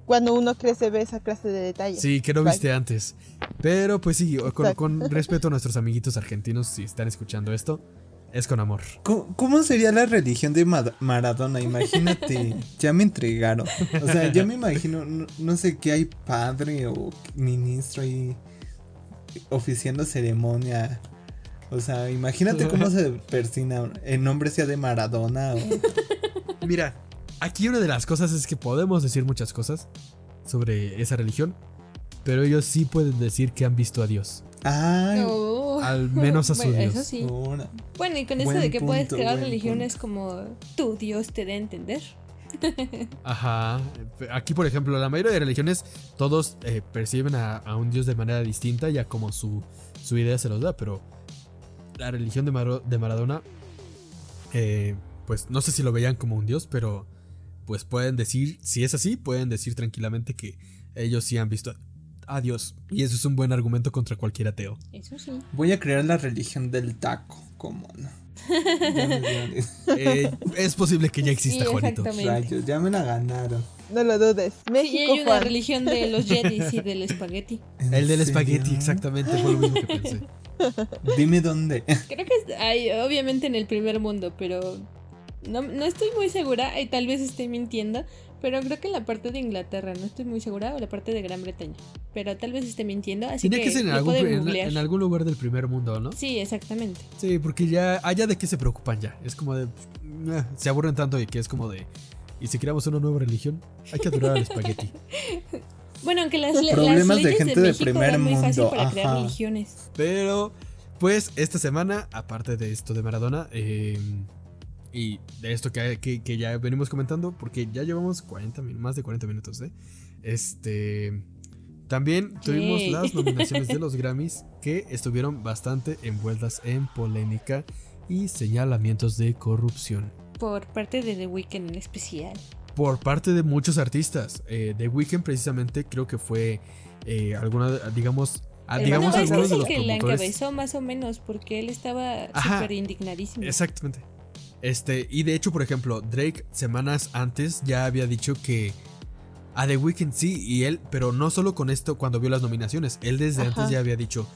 cuando uno crece ve esa clase de detalles. Sí, que no viste antes. Pero pues sí, con, <laughs> respeto a nuestros amiguitos argentinos, si están escuchando esto, es con amor. ¿Cómo, sería la religión de Maradona? Imagínate, <laughs> ya me entregaron. O sea, yo me imagino, no, sé qué hay padre o ministro ahí oficiando ceremonia. O sea, imagínate cómo se <laughs> persina. El nombre sea de Maradona. Mira, Aquí una de las cosas es que podemos decir muchas cosas sobre esa religión, pero ellos sí pueden decir que han visto a Dios. Ay, Oh. Al menos a su Bueno, Dios. Eso sí. Bueno, y con eso Buen de que puedes crear religiones punto. como tu Dios te dé a entender. <laughs> Ajá. Aquí, por ejemplo, la mayoría de religiones, todos eh, perciben a, a un Dios de manera distinta, ya como su, su idea se los da, pero la religión de, Maro- de Maradona, eh, pues no sé si lo veían como un Dios, pero pues pueden decir, si es así, pueden decir tranquilamente que ellos sí han visto a, Dios. Y eso es un buen argumento contra cualquier ateo. Eso sí. Voy a crear la religión del taco. ¿Cómo no? <laughs> Eh, es posible que ya exista, Sí, Juanito. Rayos, ya me la ganaron. No lo dudes. Sí, y México, hay una Juan. religión de los <laughs> jedis y del espagueti. ¿En El del serio? espagueti, exactamente, fue lo mismo que pensé. Dime dónde. Creo que es- hay, obviamente en el primer mundo, pero no, no estoy muy segura, y tal vez esté mintiendo, pero creo que en la parte de Inglaterra, no estoy muy segura, o la parte de Gran Bretaña, pero tal vez esté mintiendo, así Tiene que, que ser en algún, en- algún lugar del primer mundo, ¿no? Sí, exactamente. Sí, porque ya allá de qué se preocupan ya. Es como de. eh, se aburren tanto y que es como de. ¿Y si creamos una nueva religión? Hay que adorar al espagueti. <laughs> Bueno, aunque las, le- Problemas las de leyes gente de de México primer eran muy fácil mundo, para crear religiones. Pero, pues, esta semana, aparte de esto de Maradona, eh, y de esto que, que- que ya venimos comentando, porque ya llevamos 40 min- más de 40 minutos, ¿eh? Este. También tuvimos <laughs> las nominaciones de los Grammys que estuvieron bastante envueltas en polémica y señalamientos de corrupción. Por parte de The Weeknd en especial. por parte de muchos artistas. Eh, The Weeknd precisamente creo que fue eh, alguna, digamos, ah, El digamos bueno, es que de el los que la encabezó más o menos, porque él estaba súper indignadísimo. Exactamente. Este, y de hecho, por ejemplo, Drake semanas antes ya había dicho que a The Weeknd sí, y él, pero no solo con esto cuando vio las nominaciones, él desde Ajá. antes ya había dicho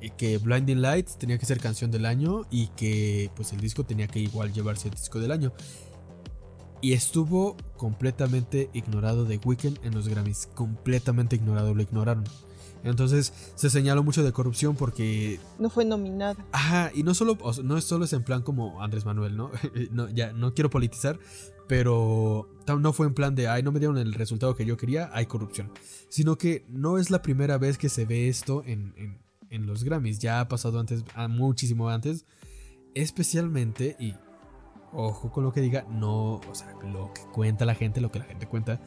eh, que Blinding Lights tenía que ser canción del año y que pues el disco tenía que igual llevarse el disco del año. Y estuvo completamente ignorado de Weeknd en los Grammys, completamente ignorado, lo ignoraron. Entonces se señaló mucho de corrupción porque No fue nominado. Ajá, y no solo, o sea, no es solo es en plan como Andrés Manuel, ¿no? <laughs> no ya no quiero politizar, pero no fue en plan de, ay, no me dieron el resultado que yo quería, hay corrupción. Sino que no es la primera vez que se ve esto en, en- en los Grammys, ya ha pasado antes, ah, muchísimo antes, especialmente, y ojo con lo que diga, no, o sea, lo que cuenta la gente, lo que la gente cuenta,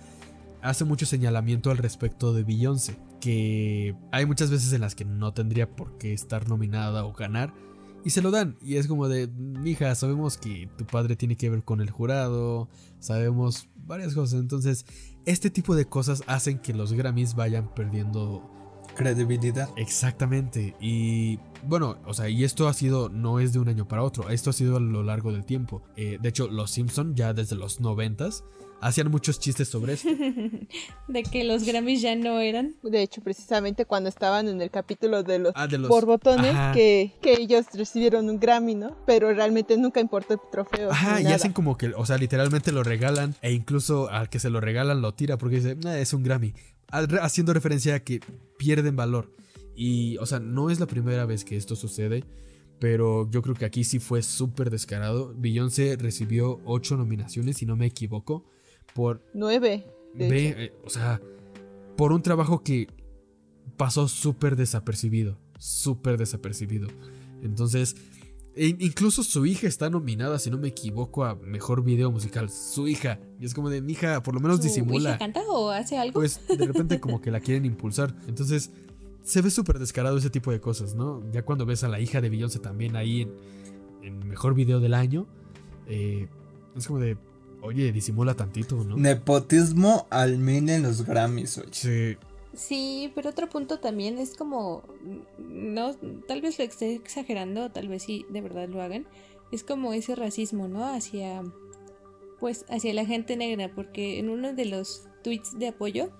hace mucho señalamiento al respecto de Beyoncé, que hay muchas veces en las que no tendría por qué estar nominada o ganar, y se lo dan, y es como de, mija, sabemos que tu padre tiene que ver con el jurado, sabemos varias cosas, entonces este tipo de cosas hacen que los Grammys vayan perdiendo Credibilidad. Exactamente. Y bueno, o sea, y esto ha sido, no es de un año para otro, esto ha sido a lo largo del tiempo. Eh, de hecho, los Simpson ya desde los noventas hacían muchos chistes sobre esto. <laughs> de que los Grammys ya no eran. De hecho, precisamente cuando estaban en el capítulo de los Ah, de los... borbotones, que, que ellos recibieron un Grammy, ¿no? Pero realmente nunca importó el trofeo. Ajá, y nada. hacen como que, o sea, literalmente lo regalan e incluso al que se lo regalan lo tira porque dice, "Nah, es un Grammy, haciendo referencia a que pierden valor. Y, o sea, no es la primera vez que esto sucede, pero yo creo que aquí sí fue súper descarado. Beyoncé recibió ocho nominaciones, si no me equivoco, por Nueve. de Ve, hecho. eh, o sea, por un trabajo que pasó súper desapercibido, súper desapercibido. Entonces, e- incluso su hija está nominada, si no me equivoco, a mejor video musical. Su hija. Y es como de, mi hija, por lo menos ¿Su disimula. hija canta o hace algo? Pues de <laughs> repente como que la quieren impulsar. Entonces, se ve súper descarado ese tipo de cosas, ¿no? Ya cuando ves a la hija de Beyoncé también ahí en, en mejor video del año, eh, es como de, oye, disimula tantito, ¿no? Nepotismo al mil en los Grammys, oye. Sí, Sí, pero otro punto también es como, no, tal vez lo esté exagerando, tal vez sí, de verdad lo hagan, es como ese racismo, ¿no? Hacia, pues, hacia la gente negra, porque en uno de los tweets de apoyo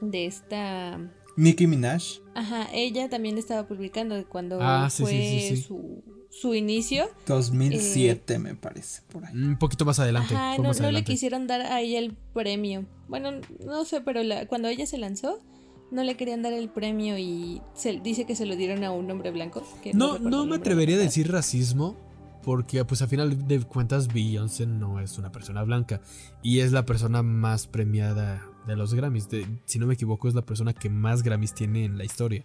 de esta, Nicki Minaj. ajá, ella también estaba publicando de cuando Ah, sí, fue sí, sí, sí. su, su inicio, 2007 me parece, por ahí. un poquito más adelante. ajá, no, más no le quisieron dar a ella el premio, bueno, no sé, pero la- cuando ella se lanzó, no le querían dar el premio y se, dice que se lo dieron a un hombre blanco. que No, no me atrevería a decir racismo porque pues a final de cuentas Beyoncé no es una persona blanca y es la persona más premiada de los Grammys. si no me equivoco es la persona que más Grammys tiene en la historia.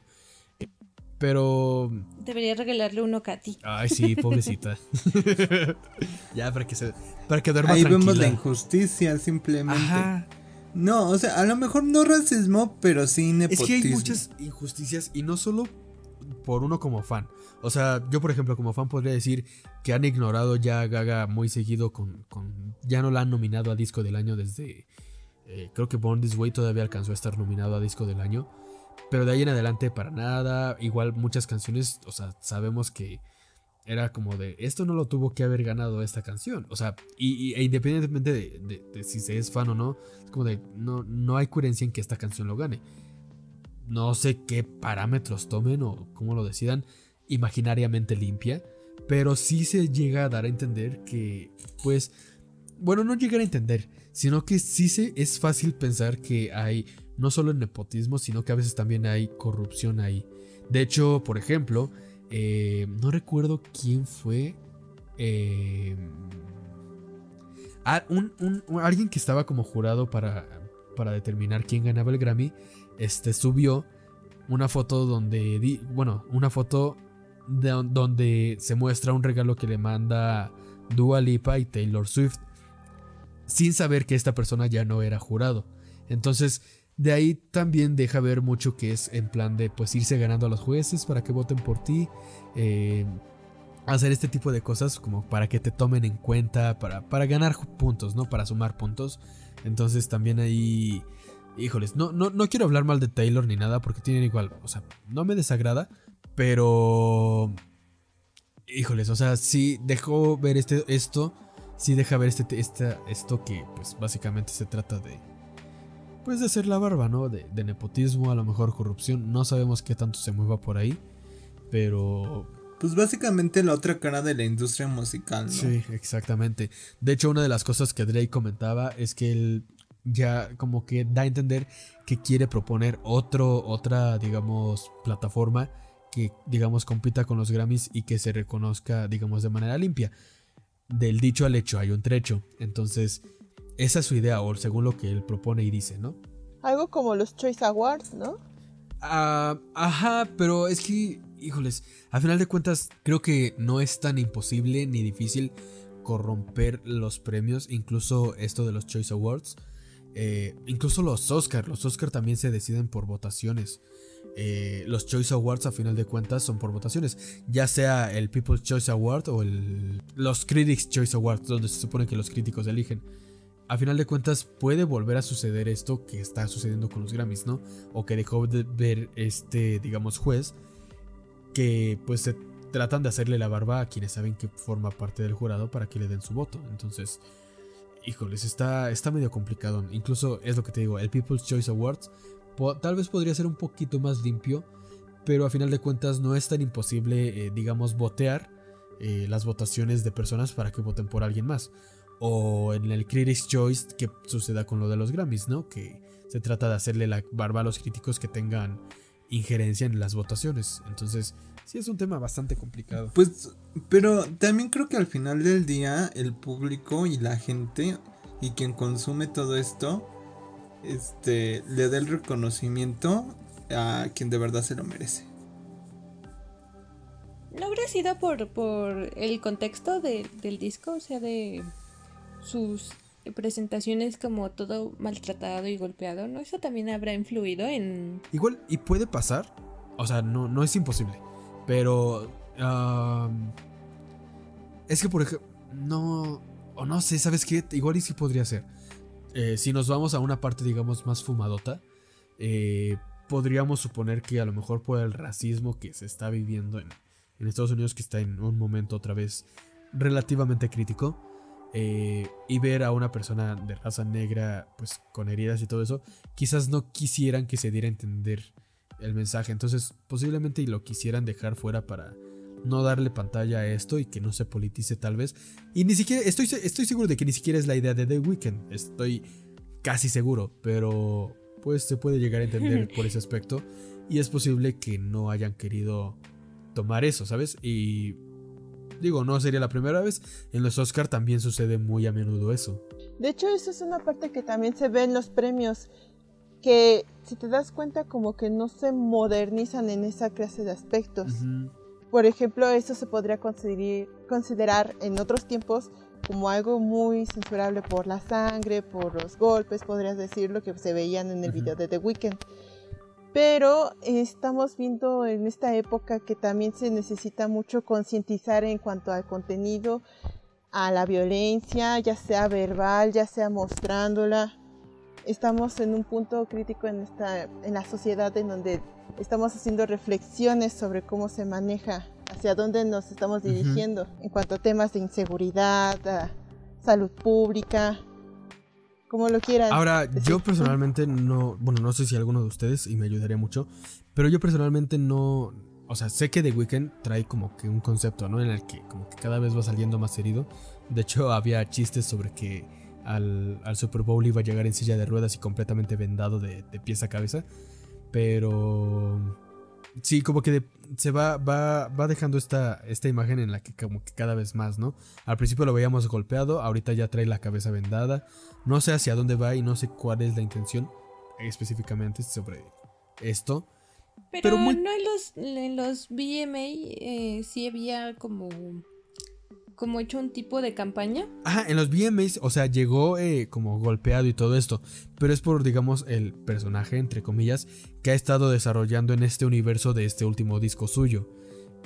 Pero... Debería regalarle uno a Katy. Ay, sí, <laughs> pobrecita. <laughs> ya, para que se... Para que duerma Ahí vemos la injusticia, simplemente. No, o sea, a lo mejor no racismo, pero sí nepotismo. Es que hay muchas injusticias y no solo por uno como fan. O sea, yo por ejemplo como fan podría decir que han ignorado ya a Gaga muy seguido con, Ya no la han nominado a disco del año desde... Eh, creo que Born This Way todavía alcanzó a estar nominado a disco del año. Pero de ahí en adelante para nada. Igual muchas canciones, o sea, sabemos que era como de, esto no lo tuvo que haber ganado esta canción. O sea, y, e independientemente de, si se es fan o no, es como de, no, no hay coherencia en que esta canción lo gane. No sé qué parámetros tomen o cómo lo decidan, imaginariamente limpia, pero sí se llega a dar a entender que, pues, bueno, no llegar a entender, sino que sí se, es fácil pensar que hay no solo nepotismo, sino que a veces también hay corrupción ahí. De hecho, por ejemplo, eh, no recuerdo quién fue. Eh, alguien que estaba como jurado para, para determinar quién ganaba el Grammy, este subió una foto donde, bueno, una foto de, donde se muestra un regalo que le manda Dua Lipa y Taylor Swift, sin saber que esta persona ya no era jurado. Entonces, de ahí también deja ver mucho que es en plan de pues irse ganando a los jueces para que voten por ti. Eh, hacer este tipo de cosas como para que te tomen en cuenta, para, para ganar puntos, ¿no? Para sumar puntos. Entonces también ahí... Híjoles, no, no, no quiero hablar mal de Taylor ni nada porque tienen igual, o sea, no me desagrada, pero... Híjoles, o sea, sí dejó ver este, esto, sí deja ver este, esto que pues básicamente se trata de pues de ser la barba, ¿no? De, nepotismo, a lo mejor corrupción, no sabemos qué tanto se mueva por ahí, pero... Pues básicamente la otra cara de la industria musical, ¿no? Sí, exactamente. De hecho, una de las cosas que Drake comentaba es que él ya como que da a entender que quiere proponer otro, otra, digamos, plataforma que, digamos, compita con los Grammys y que se reconozca, digamos, de manera limpia. Del dicho al hecho hay un trecho. Entonces, esa es su idea, o según lo que él propone y dice, ¿no? Algo como los Choice Awards, ¿no? Ah, ajá, pero es que, híjoles, a final de cuentas creo que no es tan imposible ni difícil corromper los premios, incluso esto de los Choice Awards, eh, incluso los Oscar, los Oscar también se deciden por votaciones. Eh, los Choice Awards a final de cuentas son por votaciones, ya sea el People's Choice Award o el, los Critics Choice Awards, donde se supone que los críticos eligen a final de cuentas puede volver a suceder esto que está sucediendo con los Grammys, ¿no? O que dejó de ver este, digamos, juez, que pues se tratan de hacerle la barba a quienes saben que forma parte del jurado para que le den su voto. Entonces, híjoles, está, está medio complicado. Incluso es lo que te digo, el People's Choice Awards tal vez podría ser un poquito más limpio, pero a final de cuentas no es tan imposible, eh, digamos, votear eh, las votaciones de personas para que voten por alguien más o en el Critics' Choice que suceda con lo de los Grammys, ¿no? Que se trata de hacerle la barba a los críticos que tengan injerencia en las votaciones. Entonces, sí es un tema bastante complicado. Pues, pero también creo que al final del día el público y la gente y quien consume todo esto, este, le da el reconocimiento a quien de verdad se lo merece. ¿No habrá sido por, por el contexto del disco? O sea, de sus presentaciones como todo maltratado y golpeado, ¿no? Eso también habrá influido en... Igual, y puede pasar, o sea, no, no es imposible, pero... es que, por ejemplo, no... O no sé, ¿sabes qué? Igual y sí podría ser. Eh, si nos vamos a una parte, digamos, más fumadota, eh, podríamos suponer que a lo mejor por el racismo que se está viviendo en, en Estados Unidos, que está en un momento otra vez relativamente crítico, eh, y ver a una persona de raza negra pues con heridas y todo eso, quizás no quisieran que se diera a entender el mensaje. Entonces posiblemente lo quisieran dejar fuera para no darle pantalla a esto y que no se politice tal vez. Y ni siquiera, estoy, estoy seguro de que ni siquiera es la idea de The Weeknd, estoy casi seguro, pero pues se puede llegar a entender por ese <laughs> aspecto. Y es posible que no hayan querido tomar eso, ¿sabes? Y Digo, no sería la primera vez. En los Oscar también sucede muy a menudo eso. De hecho, eso es una parte que también se ve en los premios. Que si te das cuenta como que no se modernizan en esa clase de aspectos. Por ejemplo, eso se podría considerar, considerar en otros tiempos como algo muy censurable por la sangre, por los golpes, podrías decir lo que se veían en el video de The Weeknd. Pero estamos viendo en esta época que también se necesita mucho concientizar en cuanto al contenido, a la violencia, ya sea verbal, ya sea mostrándola. Estamos en un punto crítico en, esta, en la sociedad en donde estamos haciendo reflexiones sobre cómo se maneja, hacia dónde nos estamos dirigiendo en cuanto a temas de inseguridad, salud pública, como lo quieran. Ahora, yo personalmente no, bueno, no sé si alguno de ustedes, y me ayudaría mucho, pero yo personalmente no, o sea, sé que The Weeknd trae como que un concepto, ¿no? En el que como que cada vez va saliendo más herido. De hecho, había chistes sobre que al, Super Bowl iba a llegar en silla de ruedas y completamente vendado de, de pies a cabeza. Pero Sí, como que se va, va, va dejando esta, esta imagen en la que como que cada vez más, ¿no? Al principio lo veíamos golpeado, ahorita ya trae la cabeza vendada. No sé hacia dónde va y no sé cuál es la intención específicamente sobre esto. Pero, no en los, en los BMA eh, sí había como como hecho un tipo de campaña. Ajá, en los VMAs, o sea, llegó eh, como golpeado y todo esto, pero es por, digamos, el personaje, entre comillas, que ha estado desarrollando en este universo de este último disco suyo.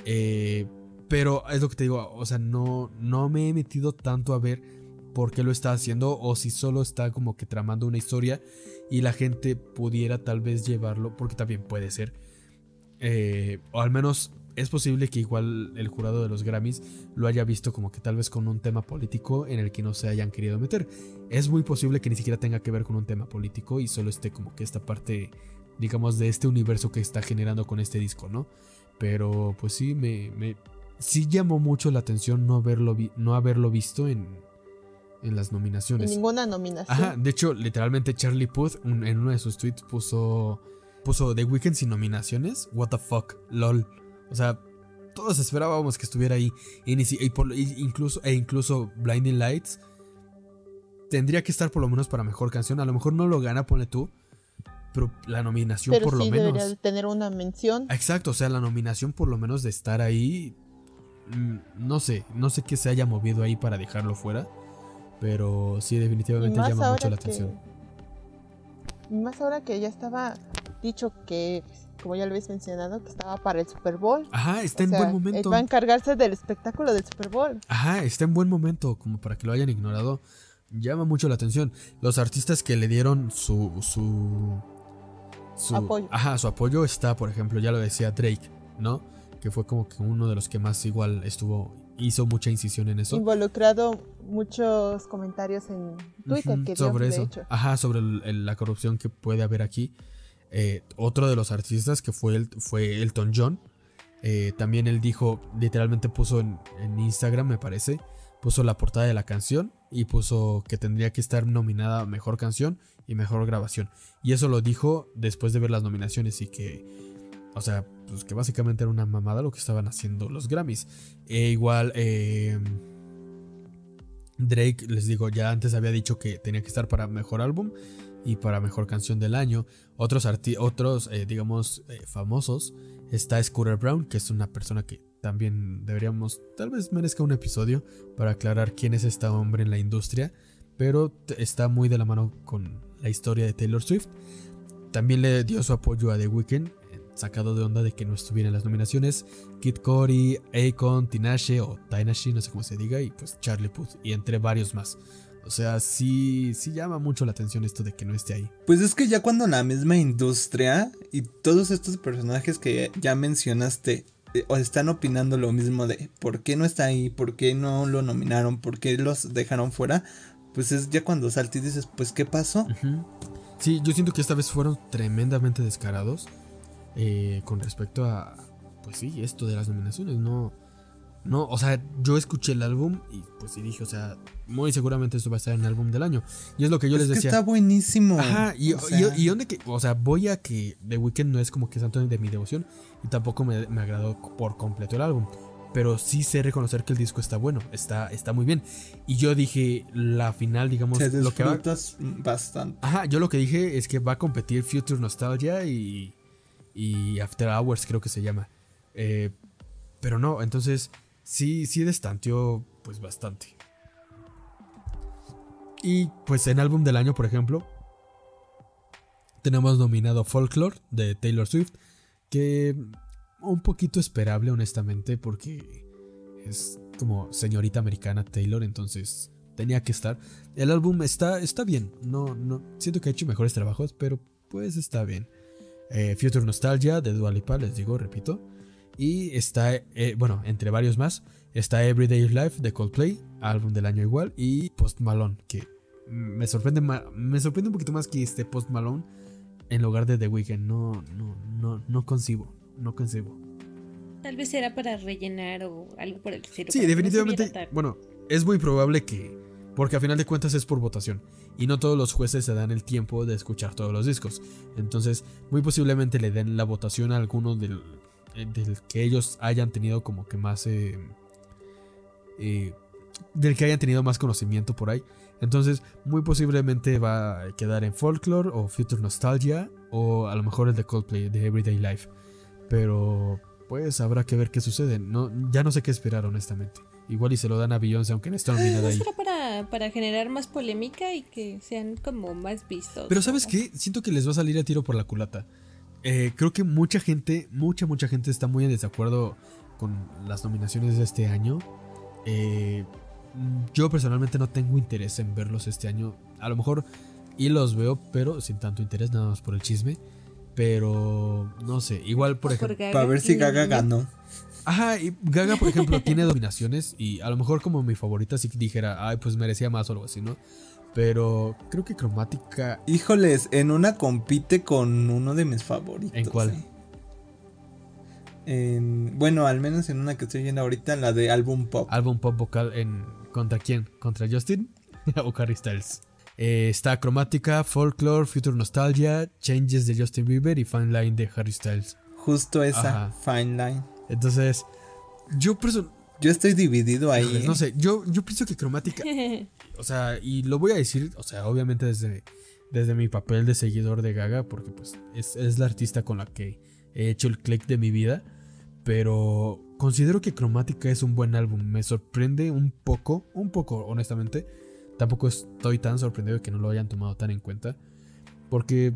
Eh, pero es lo que te digo, o sea, no, no me he metido tanto a ver por qué lo está haciendo o si solo está como que tramando una historia y la gente pudiera tal vez llevarlo, porque también puede ser, eh, o al menos es posible que igual el jurado de los Grammys lo haya visto como que tal vez con un tema político en el que no se hayan querido meter. Es muy posible que ni siquiera tenga que ver con un tema político y solo esté como que esta parte, digamos, de este universo que está generando con este disco, ¿no? Pero pues sí, me, sí llamó mucho la atención no haberlo, no haberlo visto en, en las nominaciones. En ninguna nominación. Ajá, de hecho, literalmente Charlie Puth en uno de sus tweets puso, puso The Weeknd sin nominaciones. What the fuck, lol. O sea, todos esperábamos que estuviera ahí. incluso, e incluso Blinding Lights tendría que estar por lo menos para mejor canción. A lo mejor no lo gana, ponle tú. Pero la nominación por lo menos. Debería tener una mención. Exacto, o sea, la nominación por lo menos de estar ahí. Mm, no sé, no sé qué se haya movido ahí para dejarlo fuera. Pero sí, definitivamente llama mucho la atención. Más ahora que ya estaba dicho que como ya lo habéis mencionado, que estaba para el Super Bowl. Ajá, está en buen momento. Va a encargarse del espectáculo del Super Bowl. Ajá, está en buen momento, como para que lo hayan ignorado. Llama mucho la atención. Los artistas que le dieron su. su. su apoyo. Ajá, su apoyo está, por ejemplo, ya lo decía Drake, ¿no? Que fue como que uno de los que más igual estuvo. Hizo mucha incisión en eso. Involucrado muchos comentarios en Twitter que sobre eso. Ajá, sobre la corrupción que puede haber aquí. Eh, otro de los artistas que fue, el, fue Elton John. Eh, también él dijo, literalmente puso en, Instagram, me parece, puso la portada de la canción y puso que tendría que estar nominada a Mejor Canción y Mejor Grabación. Y eso lo dijo después de ver las nominaciones y que, o sea, pues que básicamente era una mamada lo que estaban haciendo los Grammys. E igual, eh, Drake, les digo, ya antes había dicho que tenía que estar para Mejor Álbum y para Mejor Canción del Año. Otros, otros eh, digamos, eh, famosos. Está Scooter Brown, que es una persona que también deberíamos, tal vez merezca un episodio para aclarar quién es este hombre en la industria, pero está muy de la mano con la historia de Taylor Swift. También le dio su apoyo a The Weeknd, sacado de onda de que no estuviera en las nominaciones. Kid Cody, Akon, Tinashe o Tinashe, no sé cómo se diga, y pues Charlie Puth, y entre varios más. O sea, sí, sí llama mucho la atención esto de que no esté ahí. Pues es que ya cuando la misma industria y todos estos personajes que ya mencionaste eh, están opinando lo mismo de por qué no está ahí, por qué no lo nominaron, por qué los dejaron fuera, pues es ya cuando saltas y dices, pues ¿qué pasó? Sí, yo siento que esta vez fueron tremendamente descarados eh, con respecto a, pues sí, esto de las nominaciones, no no, o sea, yo escuché el álbum y pues sí dije, o sea, muy seguramente esto va a estar en el álbum del año. Y es lo que yo les decía. está buenísimo. Ajá, y, y, donde que, o sea, voy a que The Weeknd no es como que santo de mi devoción y tampoco me, me agradó por completo el álbum. pero sí sé reconocer que el disco está bueno, está, está muy bien. Y yo dije, la final, digamos, Te lo que va, bastante. Ajá, yo lo que dije es que va a competir Future Nostalgia y, y After Hours, creo que se llama. Eh, pero no, entonces sí, sí destanteó pues bastante. Y pues en álbum del año, por ejemplo, tenemos nominado Folklore de Taylor Swift, que un poquito esperable honestamente porque es como señorita americana Taylor, entonces tenía que estar. El álbum está, está bien, no, no, siento que ha hecho mejores trabajos, pero pues está bien. Eh, Future Nostalgia de Dua Lipa, les digo, repito. Y está, eh, bueno, entre varios más, está Everyday Life de Coldplay, álbum del año igual, y Post Malone, que me sorprende, me sorprende un poquito más que esté Post Malone en lugar de The Weeknd. No, no, no, no concibo, no concibo. Tal vez era para rellenar o algo por el estilo. Sí, definitivamente. bueno, es muy probable que, porque a final de cuentas es por votación y no todos los jueces se dan el tiempo de escuchar todos los discos. Entonces, muy posiblemente le den la votación a alguno del, eh, que ellos hayan tenido como que más... Eh, eh, del que hayan tenido más conocimiento por ahí. Entonces, muy posiblemente va a quedar en Folklore o Future Nostalgia o a lo mejor el de Coldplay, de Everyday Life. Pero, pues habrá que ver qué sucede. No, ya no sé qué esperar, honestamente. Igual y se lo dan a Beyoncé, aunque no está nominada ahí. Será para, para generar más polémica y que sean como más vistos. Pero ¿sabes qué? Siento que les va a salir a tiro por la culata. Eh, creo que mucha gente, mucha, mucha gente está muy en desacuerdo con las nominaciones de este año. Eh, yo personalmente no tengo interés en verlos este año. A lo mejor y los veo, pero sin tanto interés, nada más por el chisme. Pero no sé, igual por ejemplo. Para ver si Gaga ganó. Ajá, y Gaga, por ejemplo, tiene <laughs> dominaciones y a lo mejor como mi favorita sí dijera, ay, pues merecía más o algo así, ¿no? Pero creo que Cromática. Híjoles, en una compite con uno de mis favoritos. ¿En cuál? Eh. En, bueno, al menos en una que estoy viendo ahorita, la de álbum pop. Álbum pop vocal en. ¿Contra quién? ¿Contra Justin? <laughs> ¿O Harry Styles? Eh, está Cromática, Folklore, Future Nostalgia, Changes de Justin Bieber y Fine Line de Harry Styles. Justo esa, Fine Line. Entonces, yo Yo estoy dividido ahí. No sé, yo, yo pienso que Cromática. <laughs> o sea, y lo voy a decir, o sea, obviamente desde, desde mi papel de seguidor de Gaga, porque pues es, es la artista con la que he hecho el click de mi vida. Pero considero que Cromática es un buen álbum. Me sorprende un poco, un poco, honestamente. Tampoco estoy tan sorprendido de que no lo hayan tomado tan en cuenta. Porque.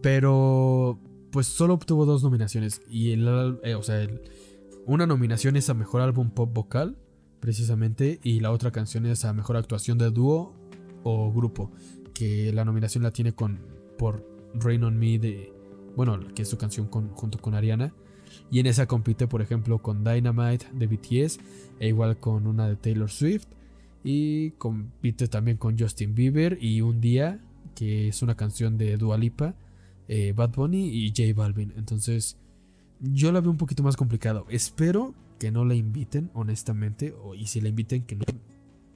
Pero. Pues solo obtuvo dos nominaciones. Y el. Eh, o sea, el, una nominación es a mejor álbum pop vocal. Precisamente. Y la otra canción es a mejor actuación de dúo o grupo. Que la nominación la tiene con. Por Rain on Me de. Bueno, que es su canción con, junto con Ariana. Y en esa compite, por ejemplo, con Dynamite de BTS. E igual con una de Taylor Swift. Y compite también con Justin Bieber y Un Día, que es una canción de Dua Lipa, eh, Bad Bunny y J Balvin. Entonces, yo la veo un poquito más complicado. Espero que no la inviten, honestamente. O, y si la inviten, que no.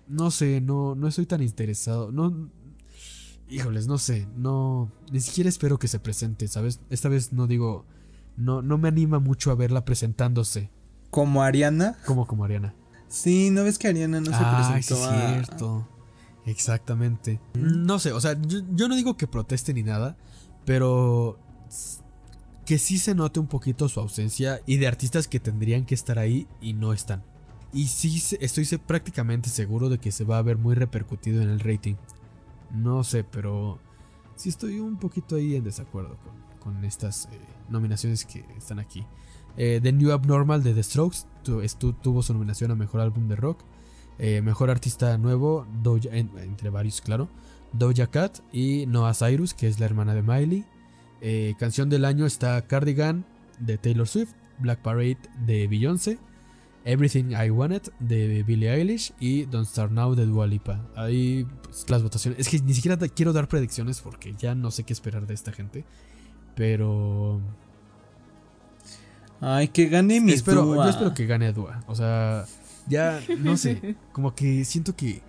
No sé, no, no estoy tan interesado. No. Híjoles, no sé. No. Ni siquiera espero que se presente, ¿sabes? Esta vez no digo. No, no me anima mucho a verla presentándose. ¿Como Ariana? Como como Ariana. Sí, ¿no ves que Ariana no se ah, presentó? Sí, es cierto. Exactamente. No sé, o sea, yo, yo, no digo que proteste ni nada, pero que sí se note un poquito su ausencia y de artistas que tendrían que estar ahí y no están. Y sí estoy prácticamente seguro de que se va a ver muy repercutido en el rating. No sé, pero sí estoy un poquito ahí en desacuerdo con, estas eh, nominaciones que están aquí. Eh, The New Abnormal de The Strokes tu, tuvo su nominación a Mejor Álbum de Rock. Eh, mejor Artista Nuevo, Doja, entre varios, claro. Doja Cat y Noah Cyrus, que es la hermana de Miley. Eh, canción del año está Cardigan de Taylor Swift, Black Parade de Beyoncé, Everything I Wanted de Billie Eilish y Don't Start Now de Dua Lipa. Ahí pues, las votaciones. Es que ni siquiera quiero dar predicciones porque ya no sé qué esperar de esta gente. Pero Ay, que gane mi espero, Dua. Yo espero que gane Dua. O sea, ya, no sé. <laughs> como que siento que.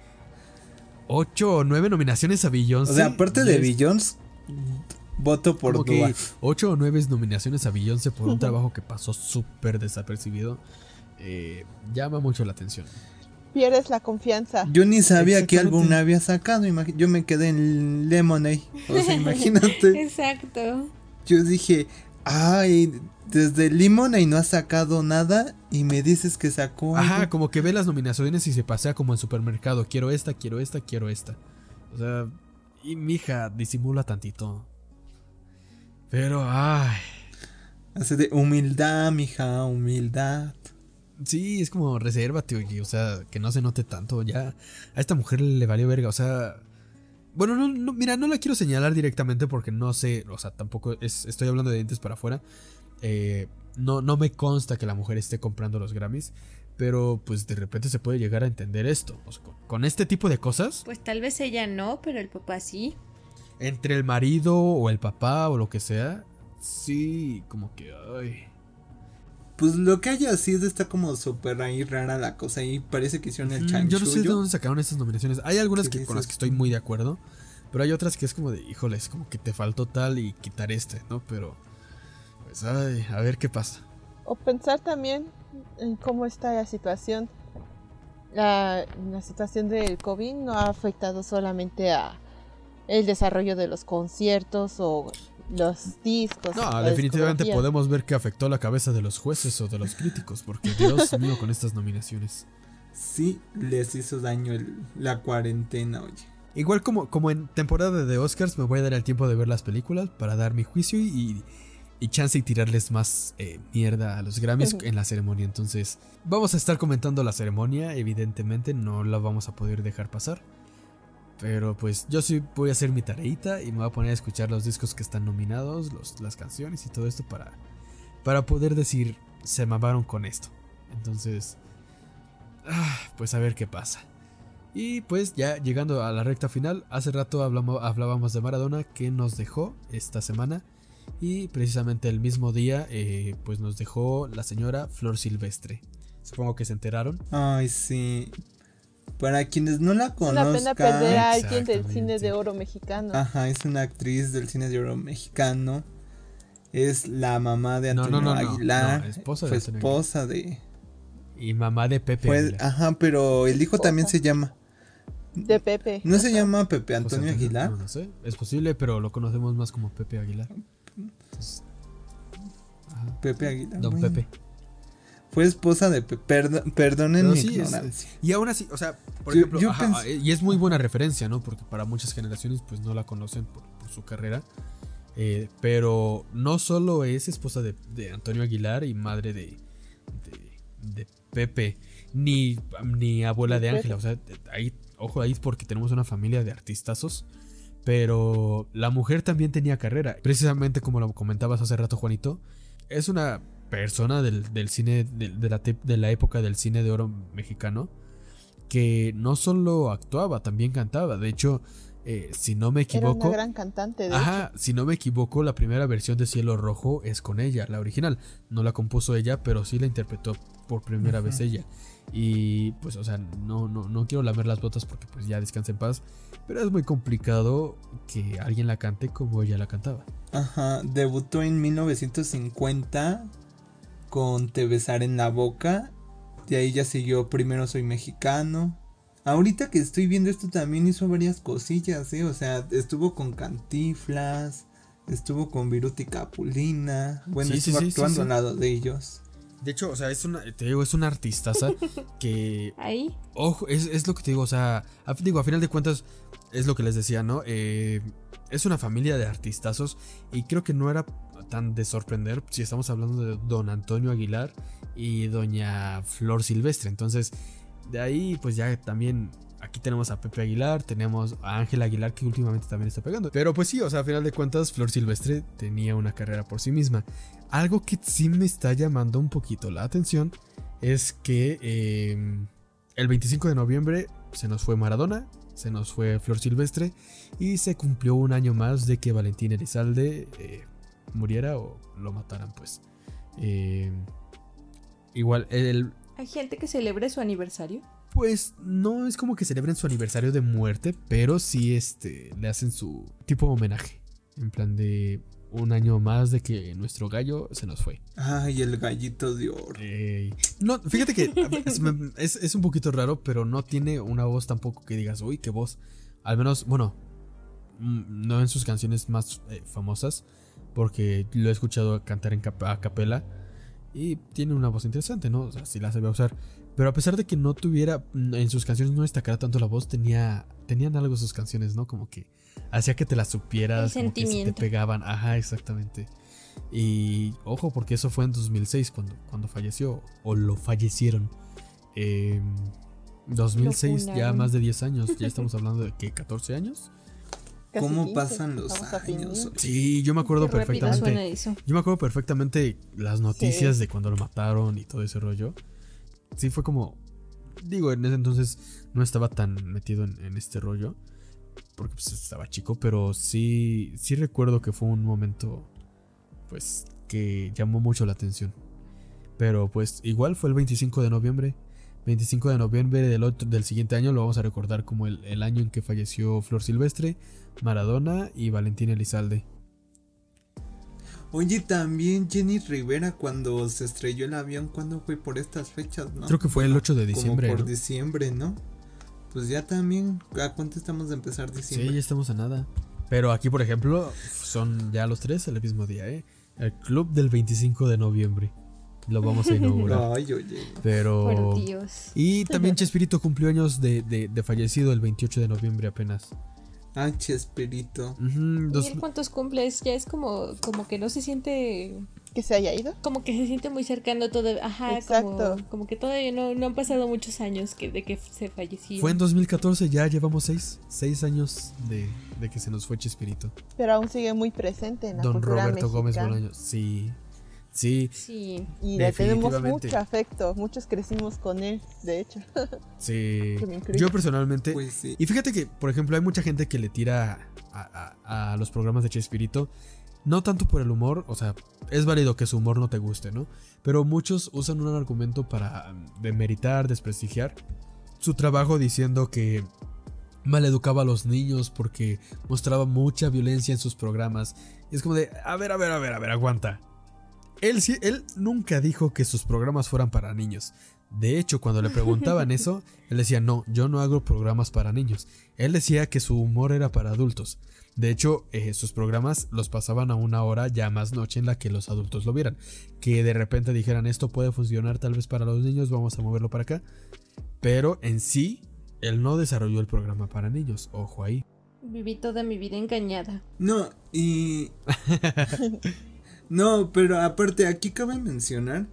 Ocho o nueve nominaciones a Beyoncé. O sea, aparte de Beyoncé, Voto por Como Dua. que 8 o 9 nominaciones a Beyoncé por un trabajo que pasó súper desapercibido. eh, llama mucho la atención. Pierdes la confianza. Yo ni sabía qué álbum había sacado. Yo me quedé en Lemonade. O sea, <laughs> imagínate. Exacto. Yo dije, ay, desde Lemonade no ha sacado nada. Y me dices que sacó. Ajá, algo. como que ve las nominaciones y se pasea como en supermercado. Quiero esta, quiero esta, quiero esta. O sea, y mi hija disimula tantito. Pero, ay. Hace de humildad, mija, humildad. Sí, es como resérvate, oye. O sea, que no se note tanto. Ya a esta mujer le valió verga. O sea, bueno, no, no, mira, no la quiero señalar directamente porque no sé. O sea, tampoco es, estoy hablando de dientes para afuera. Eh, no, no me consta que la mujer esté comprando los Grammys. Pero pues de repente se puede llegar a entender esto. O sea, con, con este tipo de cosas, Pues tal vez ella no, pero el papá sí. entre el marido o el papá o lo que sea, sí, como que, ay. Pues lo que haya sido está como súper ahí rara la cosa. Y parece que hicieron el chanchullo. Yo no sé de dónde sacaron estas nominaciones. Hay algunas que, con las que estoy muy de acuerdo. Pero hay otras que es como de, híjoles, como que te faltó tal y quitar este, ¿no? Pero, pues, ay, a ver qué pasa. O pensar también en cómo está la situación. La, la situación del COVID no ha afectado solamente a el desarrollo de los conciertos o los discos. No, definitivamente podemos ver que afectó la cabeza de los jueces o de los críticos. Porque, Dios <laughs> mío, con estas nominaciones. Sí, les hizo daño el- la cuarentena, oye. Igual como, como en temporada de Oscars, me voy a dar el tiempo de ver las películas para dar mi juicio y, y chance y tirarles más eh, mierda a los Grammys en la ceremonia. Entonces, vamos a estar comentando la ceremonia, evidentemente, no la vamos a poder dejar pasar. Pero pues yo sí voy a hacer mi tareita y me voy a poner a escuchar los discos que están nominados, los- las canciones y todo esto para, para poder decir, se mamaron con esto. Entonces, ah, pues a ver qué pasa. Y pues ya llegando a la recta final, hace rato hablábamos de Maradona que nos dejó esta semana. Y precisamente el mismo día, eh, pues nos dejó la señora Flor Silvestre. Supongo que se enteraron. Ay, sí. Para quienes no la Es una pena perder conozcan, a alguien del cine de oro mexicano. ajá, es una actriz del cine de oro mexicano. Es la mamá de Antonio no, no, no, Aguilar. no, esposa de Antonio esposa de. Y mamá de Pepe. fue- ajá, pero el hijo también se llama. De Pepe. ¿No se llama Pepe José Antonio Aguilar? No, no sé, es posible, pero lo conocemos más como Pepe Aguilar. Entonces, ajá, Pepe Aguilar. Don bueno. Pepe. Fue esposa de Pepe. Perdo- perdonen mi sí, es- ignorancia. Y aún así, o sea, por Yo- ejemplo, yo ajá, pens- y es muy buena referencia, ¿no? Porque para muchas generaciones pues no la conocen por, por su carrera. Eh, pero no solo es esposa de, de Antonio Aguilar y madre de, de, de Pepe, ni, ni abuela de. Ángela. O sea, ahí, ojo ahí porque tenemos una familia de artistazos. Pero la mujer también tenía carrera. Precisamente como lo comentabas hace rato, Juanito. Es una persona del, del cine, de, de la, tep- de la época del cine de oro mexicano. Que no solo actuaba, también cantaba. De hecho, eh, si no me Era equivoco. una gran cantante. De Ajá, si no me equivoco, la primera versión de Cielo Rojo es con ella, la original. No la compuso ella, pero sí la interpretó por primera vez ella. Y pues, o sea, no, no, no quiero lamer las botas porque pues ya descansa en paz. Pero es muy complicado que alguien la cante como ella la cantaba. Ajá, debutó en 1950 con Te besar en la boca. De ahí ya siguió Primero soy mexicano. Ahorita que estoy viendo esto también hizo varias cosillas, ¿eh? O sea, estuvo con Cantiflas, estuvo con Viruti Capulina. Bueno, Sí, sí, estuvo sí, sí, actuando sí. al lado de ellos. De hecho, o sea, es una, te digo, es una artistaza <laughs> que Ahí. Ojo, es, es lo que te digo, o sea, a, digo, a final de cuentas, es lo que les decía, ¿no? Eh, es una familia de artistazos y creo que no era de sorprender si estamos hablando de don Antonio Aguilar y doña Flor Silvestre. Entonces, de ahí, pues ya también aquí tenemos a Pepe Aguilar, tenemos a Ángela Aguilar que últimamente también está pegando. Pero pues sí, o sea, a final de cuentas, Flor Silvestre tenía una carrera por sí misma. Algo que sí me está llamando un poquito la atención es que... eh, el 25 de noviembre se nos fue Maradona, se nos fue Flor Silvestre y se cumplió un año más de que Valentín Elizalde eh, muriera o lo mataran, pues. Eh, igual, el, Hay gente que celebre su aniversario. pues no es como que celebren su aniversario de muerte, pero sí este, le hacen su tipo de homenaje. En plan de un año más de que nuestro gallo se nos fue. Ay, el gallito de oro. no, fíjate que es, un poquito raro, pero no tiene una voz tampoco que digas, uy, qué voz. Al menos, bueno, mm, no en sus canciones más eh, famosas, porque lo he escuchado cantar en a capela y tiene una voz interesante, ¿no? O sea, sí la sabía usar. Pero a pesar de que no tuviera, mm, en sus canciones no destacara tanto la voz, tenía, tenían algo sus canciones, ¿no? Como que hacía que te las supieras, como que te pegaban. Ajá, exactamente. Y ojo, porque eso fue en 2006 cuando, cuando falleció, o lo fallecieron. Eh, 2006, ya más de 10 años, ya <laughs> estamos hablando de que 14 años. ¿Cómo pasan los años? Sí, yo me acuerdo perfectamente. Yo me acuerdo perfectamente las noticias de cuando lo mataron y todo ese rollo. Sí, fue como. Digo, en ese entonces no estaba tan metido en, este rollo. Porque pues estaba chico. Pero sí. Sí recuerdo que fue un momento. Pues. que llamó mucho la atención. Pero pues igual fue el 25 de noviembre. 25 de noviembre del, otro, del siguiente año lo vamos a recordar como el, el año en que falleció Flor Silvestre. Maradona y Valentín Elizalde. Oye, también Jenny Rivera cuando se estrelló el avión, ¿cuándo fue por estas fechas? ¿no? Creo que fue el 8 de diciembre. por diciembre, ¿no? Pues ya también, ¿a cuánto estamos de empezar diciembre? Sí, ya estamos a nada. Pero aquí, por ejemplo, son ya los tres el mismo día, ¿eh? El club del 25 de noviembre. Lo vamos a inaugurar. <laughs> Ay, oye. Pero. Por Dios. Y también Chespirito cumplió años de, de, de fallecido el 28 de noviembre apenas. Ah, Chespirito. ¿Y cuántos cumples? Ya es como, como que no se siente... ¿Que se haya ido? Como que se siente muy cercano todo. Ajá, Exacto. Como, que todavía no, no, han pasado muchos años que, de que se falleció. Fue en 2014, ya llevamos seis, seis años de, de que se nos fue Chespirito. Pero aún sigue muy presente en la Don Roberto Gómez Bolaños, sí. Sí. Sí. Y le tenemos mucho afecto. Muchos crecimos con él, de hecho. <laughs> Sí. <laughs> Yo personalmente. Pues y fíjate que, por ejemplo, hay mucha gente que le tira a, los programas de Chespirito. No tanto por el humor, o sea, es válido que su humor no te guste, ¿no? Pero muchos usan un argumento para demeritar, desprestigiar su trabajo diciendo que maleducaba a los niños porque mostraba mucha violencia en sus programas. Y es como de, a ver, a ver, a ver, a ver, aguanta. Él, él nunca dijo que sus programas fueran para niños. De hecho, cuando le preguntaban <laughs> eso, él decía, no, yo no hago programas para niños. Él decía que su humor era para adultos. De hecho, eh, sus programas los pasaban a una hora ya más noche en la que los adultos lo vieran. Que de repente dijeran, esto puede funcionar tal vez para los niños, vamos a moverlo para acá. Pero en sí, él no desarrolló el programa para niños. Ojo ahí. Viví toda mi vida engañada. No, y... <laughs> No, pero aparte aquí cabe mencionar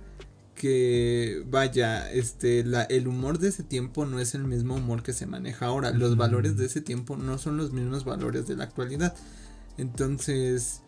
que vaya, este, la, el humor de ese tiempo no es el mismo humor que se maneja ahora. Los valores de ese tiempo no son los mismos valores de la actualidad. Entonces,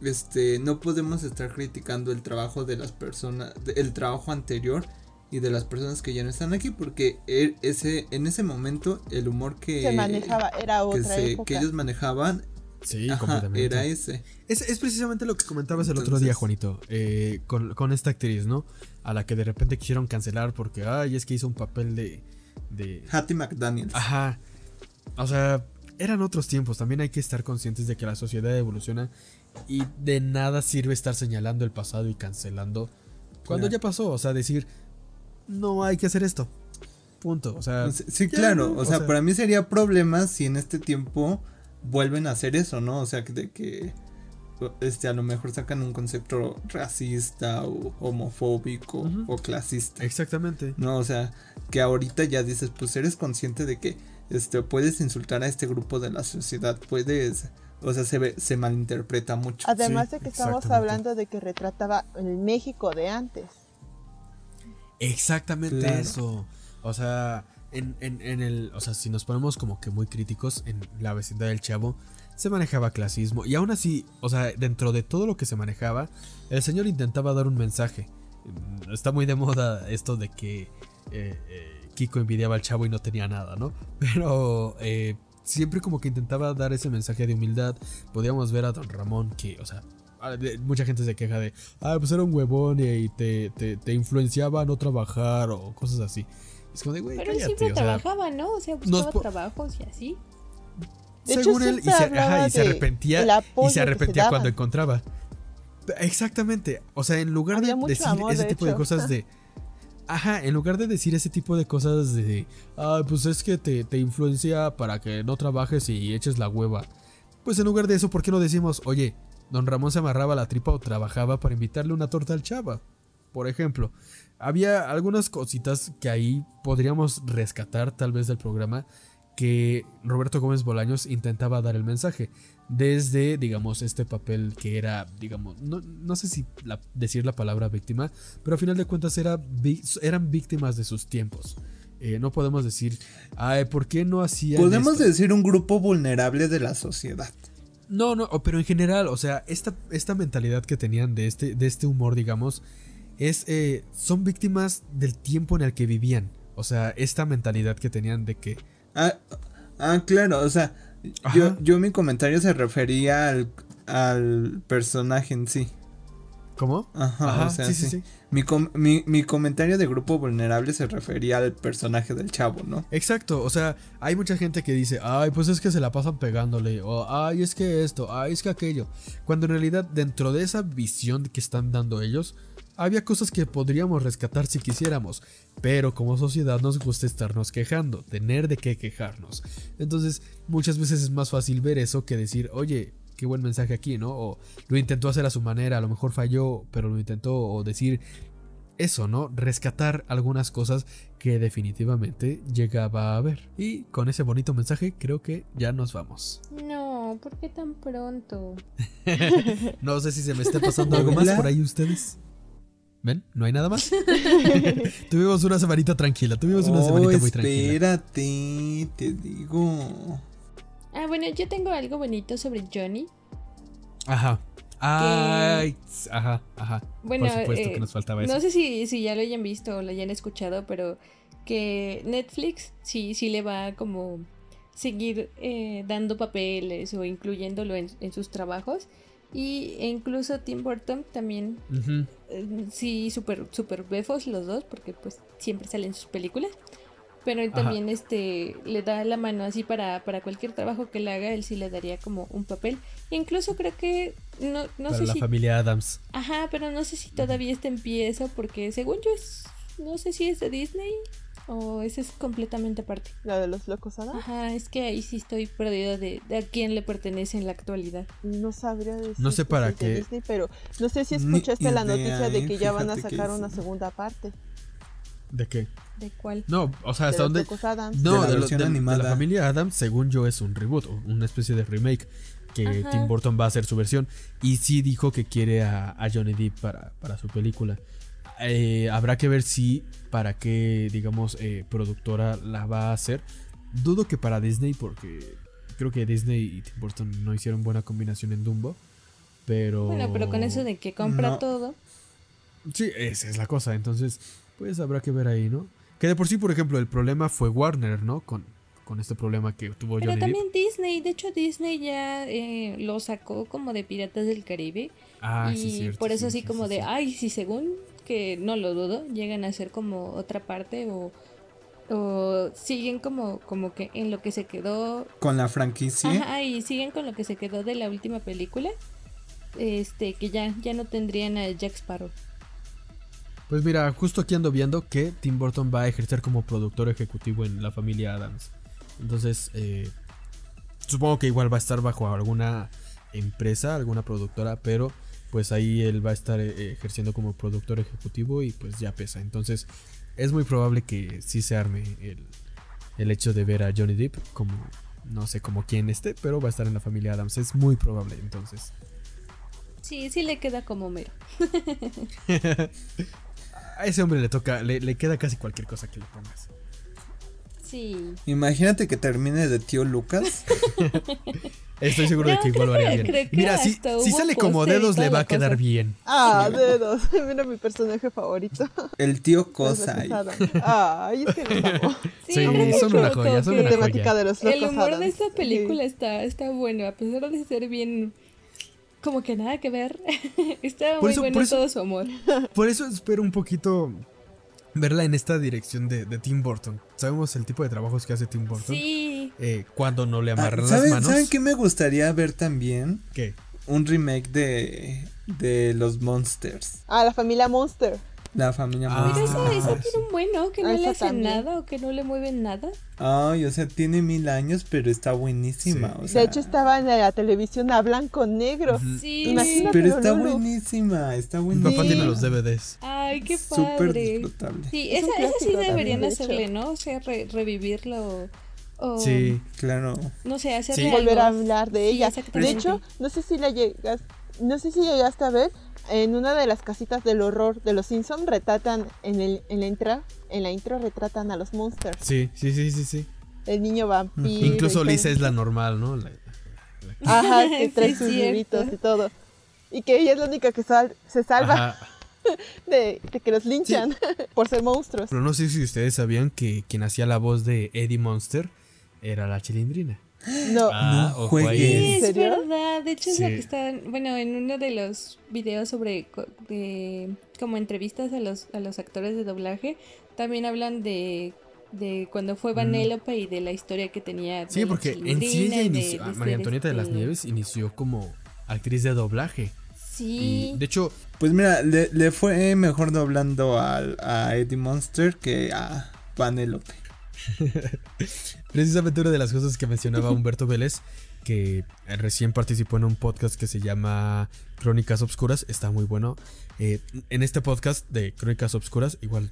este, no podemos estar criticando el trabajo de las personas, el trabajo anterior y de las personas que ya no están aquí, porque e, ese, en ese momento el humor que se manejaba era otra que ellos manejaban Sí, completamente. Era ese. Es, precisamente lo que comentabas el otro día, Juanito, eh, con, esta actriz, ¿no? A la que de repente quisieron cancelar porque, ay, es que hizo un papel de... de... Hattie McDaniels. Ajá. O sea, eran otros tiempos. También hay que estar conscientes de que la sociedad evoluciona y de nada sirve estar señalando el pasado y cancelando cuando ya pasó. O sea, decir, no hay que hacer esto. Punto. O sea, sí, claro. o, sea, para mí sería problema si en este tiempo vuelven a hacer eso, ¿no? O sea, de que este a lo mejor sacan un concepto racista o homofóbico o clasista. Exactamente. No, o sea, que ahorita ya dices, pues eres consciente de que este puedes insultar a este grupo de la sociedad, puedes o sea, se ve, se malinterpreta mucho. Además de que estamos hablando de que retrataba el México de antes. Exactamente eso. O sea, en, en, el, o sea, si nos ponemos como que muy críticos en la vecindad del Chavo, se manejaba clasismo y aún así, o sea, dentro de todo lo que se manejaba, el señor intentaba dar un mensaje. Está muy de moda esto de que eh, eh, Kiko envidiaba al Chavo y no tenía nada, ¿no? <laughs> Pero eh, siempre como que intentaba dar ese mensaje de humildad. Podíamos ver a Don Ramón que, o sea, mucha gente se queja de, ah, pues era un huevón y te, te, te influenciaba a no trabajar o cosas así. Pero él siempre trabajaba, ¿no? O sea, buscaba trabajos y así. según él, y se, ajá, y se arrepentía, y se arrepentía cuando encontraba. Exactamente. O sea, en lugar de decir ese tipo de cosas de. <laughs> Ajá, en lugar de decir ese tipo de cosas de. Ah, pues es que te, te influencia para que no trabajes y eches la hueva. Pues en lugar de eso, ¿por qué no decimos, oye, don Ramón se amarraba la tripa o trabajaba para invitarle una torta al chava? Por ejemplo, había algunas cositas que ahí podríamos rescatar tal vez del programa que Roberto Gómez Bolaños intentaba dar el mensaje desde, digamos, este papel que era, digamos, no, sé si decir la palabra víctima, pero a final de cuentas era, eran víctimas de sus tiempos. Eh, no podemos decir, ay, ¿por qué no hacían Podemos decir un grupo vulnerable de la sociedad. No, no, pero en general, o sea, esta, esta mentalidad que tenían de este, de este humor, digamos, es, eh, son víctimas del tiempo en el que vivían. O sea, esta mentalidad que tenían de que... Ah, ah claro, o sea, yo, yo, mi comentario se refería al, al personaje en sí. ¿Cómo? Ajá, o sea, sí, sí, sí. Mi, mi, mi, comentario de grupo vulnerable se refería al personaje del chavo, ¿no? Exacto, o sea, hay mucha gente que dice, ay, pues es que se la pasan pegándole, o ay, es que esto, ay, es que aquello. Cuando en realidad dentro de esa visión que están dando ellos, había cosas que podríamos rescatar si quisiéramos, pero como sociedad nos gusta estarnos quejando, tener de qué quejarnos. Entonces, muchas veces es más fácil ver eso que decir, oye, qué buen mensaje aquí, ¿no? O lo intentó hacer a su manera, a lo mejor falló, pero lo intentó, o decir eso, ¿no? Rescatar algunas cosas que definitivamente llegaba a ver. Y con ese bonito mensaje creo que ya nos vamos. No, ¿por qué tan pronto? <laughs> <laughs> no sé si se me está pasando algo más por ahí ustedes. ¿Ven? No hay nada más. <laughs> <laughs> tuvimos una semanita tranquila. Tuvimos una semanita muy tranquila. Espérate, te digo. Ah, bueno, yo tengo algo bonito sobre Johnny. Ajá. Ay, ajá, ajá. Bueno, Por supuesto que eh, nos faltaba eso. No sé si, si ya lo hayan visto o lo hayan escuchado, pero que Netflix sí, sí le va como seguir eh, dando papeles o incluyéndolo en, en sus trabajos. Y e incluso Tim Burton también. Eh, sí, súper super befos los dos, porque pues siempre salen sus películas. Pero él también este le da la mano así para, para cualquier trabajo que le haga, él sí le daría como un papel. Incluso creo que no, no para la familia Adams. Ajá, pero no sé si todavía está en pie eso, porque según yo es, no sé si es de Disney o ese es completamente aparte. ¿La de los locos Adams? Ajá, es que ahí sí estoy perdida de, a quién le pertenece en la actualidad. No sabría decir. No sé para qué. pero no sé si escuchaste la noticia de que ya van a sacar una segunda parte. ¿De qué? ¿De cuál? No, o sea, hasta dónde. No, de, la, la familia Adams, según yo, es un reboot, una especie de remake que Tim Burton va a hacer su versión. Y sí dijo que quiere a, Johnny Depp para, para su película. Eh, habrá que ver si para qué, digamos, eh, productora la va a hacer. Dudo que para Disney, porque creo que Disney y Tim Burton no hicieron buena combinación en Dumbo. Pero. Bueno, pero con eso de que compra todo. Sí, esa es la cosa. Entonces, pues habrá que ver ahí, ¿no? Que de por sí, por ejemplo, el problema fue Warner, ¿no? Con, con este problema que tuvo Pero también Disney, de hecho Disney ya eh, lo sacó como de Piratas del Caribe. Ah, y sí, cierto, por eso así como de, ay, si según que no lo dudo, llegan a ser como otra parte o, o siguen como, como que en lo que se quedó. Con la franquicia. Ajá, y siguen con lo que se quedó de la última película. Este, que ya, ya no tendrían a Jack Sparrow. Pues mira, justo aquí ando viendo que Tim Burton va a ejercer como productor ejecutivo en la familia Adams. Entonces, eh, supongo que igual va a estar bajo alguna empresa, alguna productora, pero pues ahí él va a estar eh, ejerciendo como productor ejecutivo y pues ya pesa. Entonces es muy probable que sí se arme el, hecho de ver a Johnny Depp como, no sé como quién esté, pero va a estar en la familia Adams. Es muy probable entonces. Sí, sí le queda como mero. <laughs> a ese hombre le toca, le, le queda casi cualquier cosa que le pongas. Imagínate que termine de tío Lucas. <laughs> Estoy seguro de que igual lo haría bien. Mira, si, si sale como dedos, le va a quedar bien. Ah, dedos. <laughs> Mira mi personaje favorito. El tío <laughs> Cosa. Ay, es que no Sí, sí son una joya, son una joya. De los El humor de esta película está, está bueno, a pesar de ser bien como que nada que ver. está muy bueno todo su amor. Por eso espero un poquito verla en esta dirección de, Tim Burton. Sabemos el tipo de trabajos que hace Tim Burton. Sí. eh, cuando no le amarran Ah, las ¿saben, manos. ¿Saben qué me gustaría ver también? ¿Qué? Un remake de, de los Monsters. Ah, la familia Monster. La familia Ah, Pero eso, eso sí. tiene un bueno, que no Ah, le esa hacen también. nada o que no le mueven nada. Ay, o sea, tiene mil años, pero está buenísima. Sí. O sea, de hecho, estaba en la televisión a blanco-negro. Sí. Imagínate. Pero está Lulu. buenísima, está Mi buenísima. papá tiene los DVDs. Ay, qué Súper padre. disfrutable. Sí, Es esa, esa sí deberían de hacerle. ¿no? O sea, re- revivirlo o... Sí. Claro. No sé, hacerle Sí. volver a hablar de Sí, ella. De hecho, no sé si la llegas, no sé si llegaste a ver en una de las casitas del horror de los Simpson retratan en el en la intro, en la intro retratan a los monsters, Sí, sí, sí, sí, sí. el niño vampiro. Incluso Lisa es la normal, ¿no? La- Ajá, <laughs> que trae sus libritos y todo. Y que ella es la única que sal- se salva Ajá. <laughs> de, de que los linchan <laughs> por ser monstruos. Pero no sé si ustedes sabían que quien hacía la voz de Eddie Monster era la chilindrina. No, Ah, No juegues. Sí, es verdad. De hecho, es lo que estaban. Bueno, en uno de los videos sobre. de, como entrevistas a los, a los actores de doblaje, también hablan de. De cuando fue Vanellope y de la historia que tenía. Sí, porque en sí ella y de- inició, de ah, María Antonieta de las este, Nieves inició como actriz de doblaje. Sí. Y de hecho, Pues mira, le, le fue mejor doblando al- a Eddie Monster que a Vanellope. <laughs> precisamente una de las cosas que mencionaba Humberto Vélez, que recién participó en un podcast que se llama Crónicas Obscuras, está muy bueno. Eh, en este podcast de Crónicas Obscuras, igual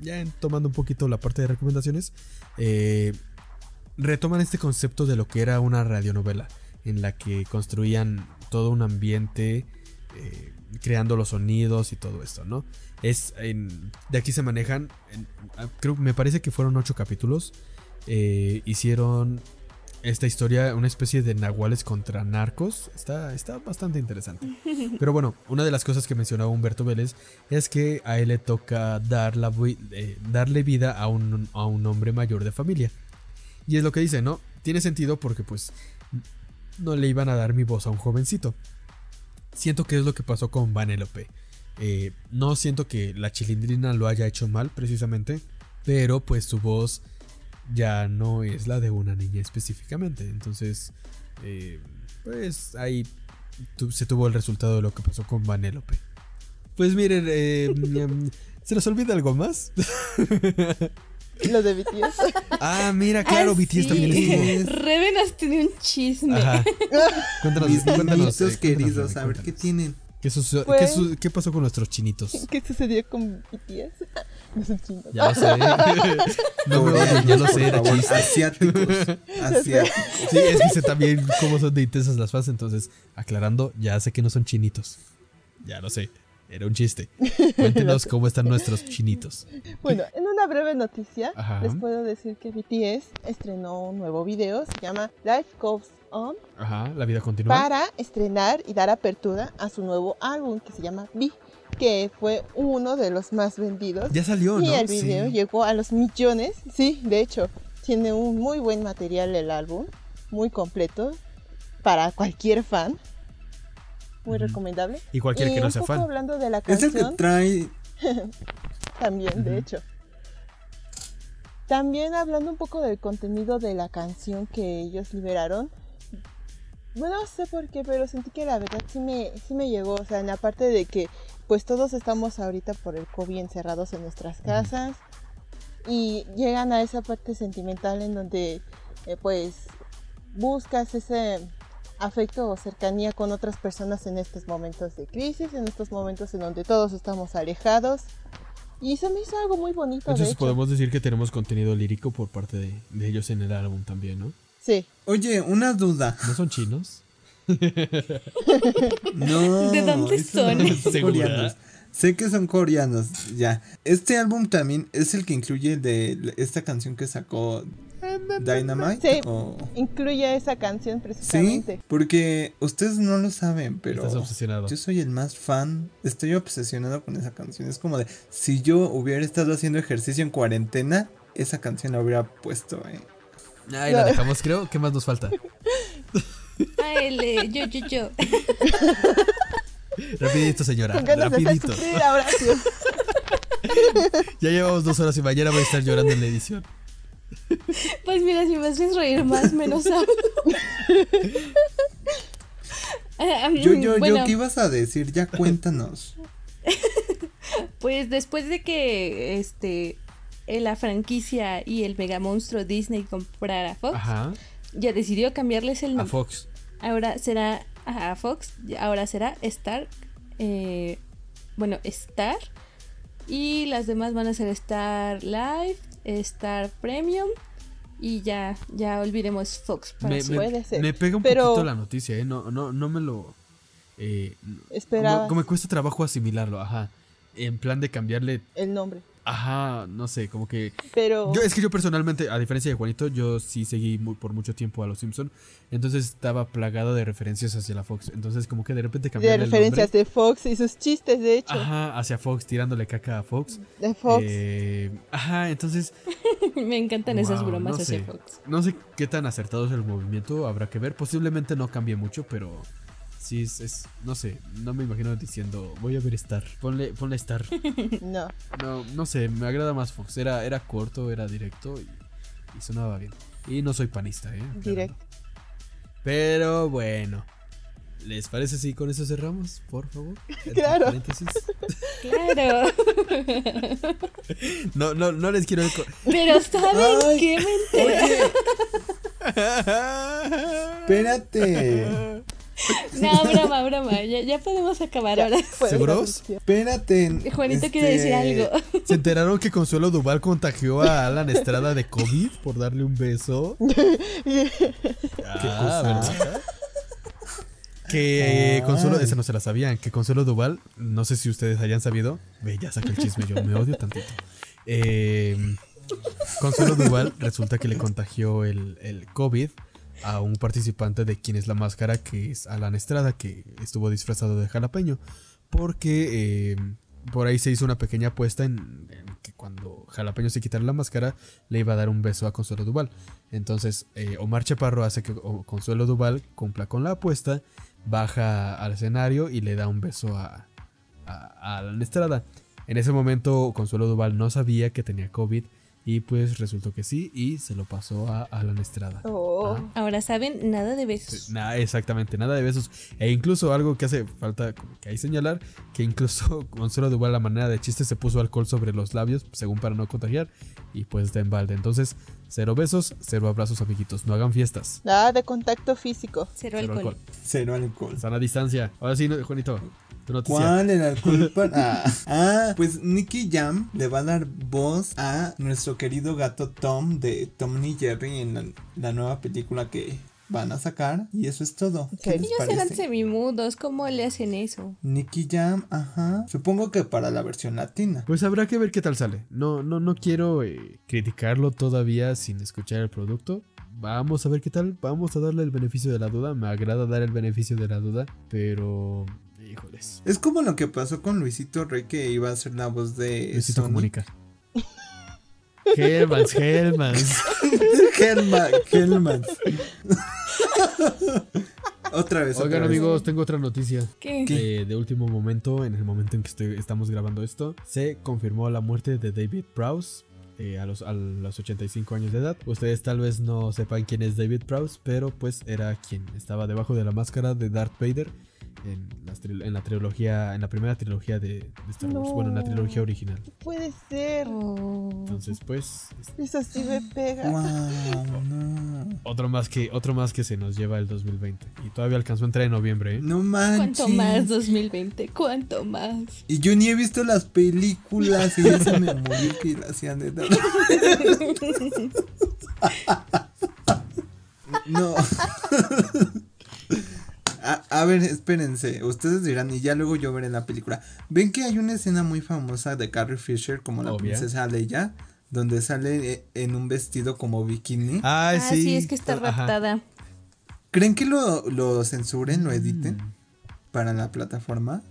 ya tomando un poquito la parte de recomendaciones, eh, retoman este concepto de lo que era una radionovela, en la que construían todo un ambiente, eh, creando los sonidos y todo esto, ¿no? Es en- de aquí se manejan, en- ah, creo, me parece que fueron ocho capítulos. eh, hicieron esta historia, una especie de nahuales contra narcos. Está, está bastante interesante. <laughs> Pero bueno, una de las cosas que mencionaba Humberto Vélez es que a él le toca dar la eh, darle vida a un, a un hombre mayor de familia. Y es lo que dice, ¿no? Tiene sentido porque pues no le iban a dar mi voz a un jovencito. Siento que es lo que pasó con Vanellope. Eh, no siento que la chilindrina lo haya hecho mal precisamente, pero pues su voz ya no es la de una niña específicamente. Entonces, eh, pues ahí se tuvo el resultado de lo que pasó con Vanellope. Pues miren, eh, <laughs> ¿se nos olvida algo más? <laughs> <laughs> los de BTS. ah, mira, claro, Ah, BTS sí. también estuvo. <laughs> Reven nos tiene un chisme. Ajá. <laughs> Cuéntanos, Mis cuéntanos, eh, queridos, René, a ver qué tienen. ¿Qué, suce- Pues- qué su- qué pasó con nuestros chinitos? ¿Qué sucedió con BTS? No son chinos. Ya lo sé. No me odien, ya lo sé, por era favor, chiste. Asiáticos. Asiáticos. Sí, es que sé también cómo son de intensas las fans, entonces, aclarando, ya sé que no son chinitos. Ya lo sé, era un chiste. Cuéntenos <laughs> cómo están nuestros chinitos. Bueno, en una breve noticia, Ajá. les puedo decir que BTS estrenó un nuevo video, se llama Life Goes On, Ajá, la vida continúa. para estrenar y dar apertura a su nuevo álbum que se llama V, que fue uno de los más vendidos. Ya salió, y ¿no? el video Sí. llegó a los millones. Sí, de hecho, tiene un muy buen material el álbum, muy completo para cualquier fan. Muy recomendable. Y cualquiera y que no poco fan. hablando de la Es el que trae. <laughs> también, de hecho. También hablando un poco del contenido de la canción que ellos liberaron. Bueno, no sé por qué, pero sentí que la verdad sí me, sí me llegó. O sea, en la parte de que pues todos estamos ahorita por el COVID encerrados en nuestras casas. Y llegan a esa parte sentimental en donde eh, pues buscas ese afecto o cercanía con otras personas en estos momentos de crisis, en estos momentos en donde todos estamos alejados. Y se me hizo algo muy bonito, de Entonces hecho. podemos decir que tenemos contenido lírico por parte de, de ellos en el álbum también, ¿no? Sí. Oye, una duda. ¿No son chinos? <laughs> No. ¿De dónde son? no son coreanos. Sé que son coreanos, ya. Este álbum también es el que incluye de esta canción que sacó Dynamite. Sí. o- Incluye esa canción Sí, precisamente. porque ustedes no lo saben, pero Estás obsesionado. yo soy el más fan. Estoy obsesionado con esa canción. Es como de si yo hubiera estado haciendo ejercicio en cuarentena, esa canción la hubiera puesto. eh. Ahí la dejamos, creo. ¿Qué más nos falta? <laughs> Ah, el, eh, yo, yo, yo. <laughs> Rapidito, señora. Con ganas de hacer Rapidito. Horacio. <laughs> Ya llevamos dos horas y mañana voy a estar llorando en la edición. Pues mira, si me haces reír más, menos <laughs> yo, yo, yo, ¿qué ibas a decir? Ya cuéntanos. <laughs> pues después de que este la franquicia y el mega monstruo Disney comprara Fox, ya decidió cambiarles el nombre. A Fox. Ahora será a Fox, ahora será Star, eh, bueno, Star, y las demás van a ser Star Live, Star Premium y ya, ya olvidemos Fox. Para me, me, pega un poquito la noticia, ¿eh? No, no, no me lo... Eh, Esperaba. Como, me cuesta trabajo asimilarlo, ajá. En plan de cambiarle... El nombre. Ajá, no sé, como que. Pero. Yo, es que yo personalmente, a diferencia de Juanito, yo sí seguí muy, por mucho tiempo a los Simpson. Entonces estaba plagado de referencias hacia la Fox. Entonces, como que de repente cambió. De referencias de Fox y sus chistes, de hecho. Ajá, hacia Fox, tirándole caca a Fox. De Fox. Eh, ajá, entonces. <laughs> Me encantan esas bromas hacia Fox. No sé qué tan acertado es el movimiento, habrá que ver. Posiblemente no cambie mucho, pero Sí, es, no sé, no me imagino diciendo, voy a ver Star, ponle, ponle Star. <laughs> no. No, no sé, me agrada más Fox, era, era corto, era directo y, sonaba bien. Y no soy panista, ¿eh? Directo. Pero bueno. ¿Les parece si con eso cerramos, por favor? <laughs> Claro. <laughs> Claro. No, no, no les quiero. Pero ¿saben qué me Espérate. <laughs> No, broma, broma. Ya, podemos acabar ahora. ¿Seguros? Espérate. Juanito quiere decir este, algo. <laughs> ¿Se enteraron que Consuelo Duval contagió a Alan Estrada de COVID por darle un beso? ah, ¿verdad? Que Consuelo, esa no se la sabían, que Consuelo Duval, no sé si ustedes hayan sabido, ve, ya saca el chisme, yo me odio tantito. Eh, Consuelo Duval resulta que le contagió el, el COVID a un participante de Quién es la Máscara, que es Alan Estrada, que estuvo disfrazado de jalapeño. Porque eh, por ahí se hizo una pequeña apuesta en, que cuando Jalapeño se quitara la máscara, le iba a dar un beso a Consuelo Duval. Entonces, eh, Omar Chaparro hace que Consuelo Duval cumpla con la apuesta, baja al escenario y le da un beso a, a Alan Estrada. En ese momento, Consuelo Duval no sabía que tenía COVID y pues resultó que sí y se lo pasó a Alan Estrada. Oh. Ah. Ahora saben, nada de besos. Nada, exactamente, nada de besos. E incluso algo que hace falta que hay señalar, que incluso <laughs> Consuelo de igual la manera de chiste se puso alcohol sobre los labios, según para no contagiar, y pues está en balde. Entonces, cero besos, cero abrazos, amiguitos. No hagan fiestas. Nada de contacto físico. Cero, alcohol. Cero alcohol. Sana distancia. Ahora sí, Juanito. ¿Cuál era el culpa? Ah, ah, pues Nicky Jam le va a dar voz a nuestro querido gato Tom de Tom y Jerry en la, nueva película que van a sacar y eso es todo. ¿Qué Ellos eran semimudos, ¿cómo le hacen eso? Nicky Jam, ajá. Supongo que para la versión latina. Pues habrá que ver qué tal sale. No, no, no quiero eh, criticarlo todavía sin escuchar el producto. Vamos a ver qué tal. Vamos a darle el beneficio de la duda. Me agrada dar el beneficio de la duda. Pero Híjoles. Es como lo que pasó con Luisito Rey que iba a ser la voz de. Luisito Comunica. <laughs> Helmans, Helmans. <laughs> Helmans. <laughs> otra vez. Oigan, amigos, tengo otra noticia. ¿Qué? de último momento, en el momento en que estoy, estamos grabando esto, se confirmó la muerte de David Prowse. Eh, a, los, a los 85 años de edad. Ustedes tal vez no sepan quién es David Prowse, pero pues era quien estaba debajo de la máscara de Darth Vader en, en, la trilogía, en la primera trilogía de, Star Wars, bueno, en la trilogía original. Puede ser. Entonces, pues. Eso sí me pega. Otro más que, otro más que se nos lleva el 2020 y todavía alcanzó a entrar en noviembre. ¿eh? No manches. ¿Cuánto más 2020? ¿Cuánto más? Y yo ni he visto las películas y ya se me murió que la hacían de <laughs> no. <laughs> A, ver, espérense. Ustedes dirán, y ya luego yo veré la película. ¿Ven que hay una escena muy famosa de Carrie Fisher como la princesa Leia? Donde sale eh, en un vestido como bikini. ah, sí. sí, es que está raptada. ¿Creen que lo, censuren, lo editen mm. para la plataforma?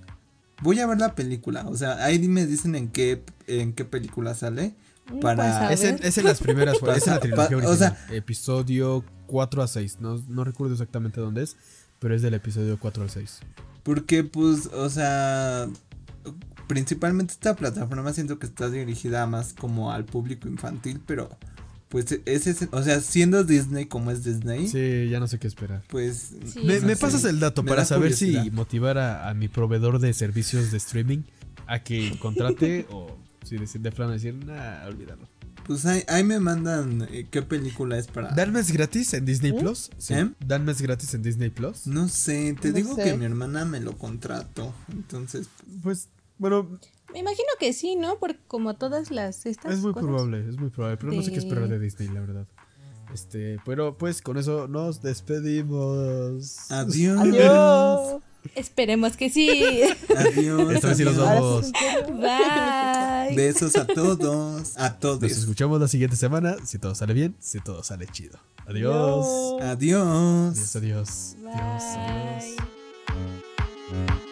Voy a ver la película. O sea, ahí me dicen en qué, en qué película sale. Mm, para... Pues es, en, las primeras, es en la <laughs> trilogía original, o sea, episodio 4 a 6. No, no recuerdo exactamente dónde es pero es del episodio 4 al 6. Porque, pues, o sea, principalmente esta plataforma siento que está dirigida más como al público infantil, pero pues ese es, o sea, siendo Disney como es Disney, Sí, ya no sé qué esperar. pues Sí, Me, no me sé. pasas el dato Me para da saber si motivar a, a mi proveedor de servicios de streaming a que contrate <laughs> o si decir de plano decir, nah, olvídalo. Pues ahí, ahí me mandan eh, qué película es para... ¿Dan mes gratis en Disney ¿Eh? Plus? Sí. ¿Eh? ¿Dan mes gratis en Disney Plus? No sé, te No digo sé. que mi hermana me lo contrató, entonces Pues, bueno, Me imagino que sí, ¿no? Porque como todas las estas es muy cosas. probable, es muy probable, pero no sé qué esperar de Disney, la verdad. Este, pero pues con eso nos despedimos. adiós. Adiós. Esperemos que sí. Adiós. Esta vez sí nos vamos. Bye. Besos a todos. A todos. Nos escuchamos la siguiente semana. Si todo sale bien, si todo sale chido. Adiós. Adiós. Adiós, adiós. Adiós. adiós.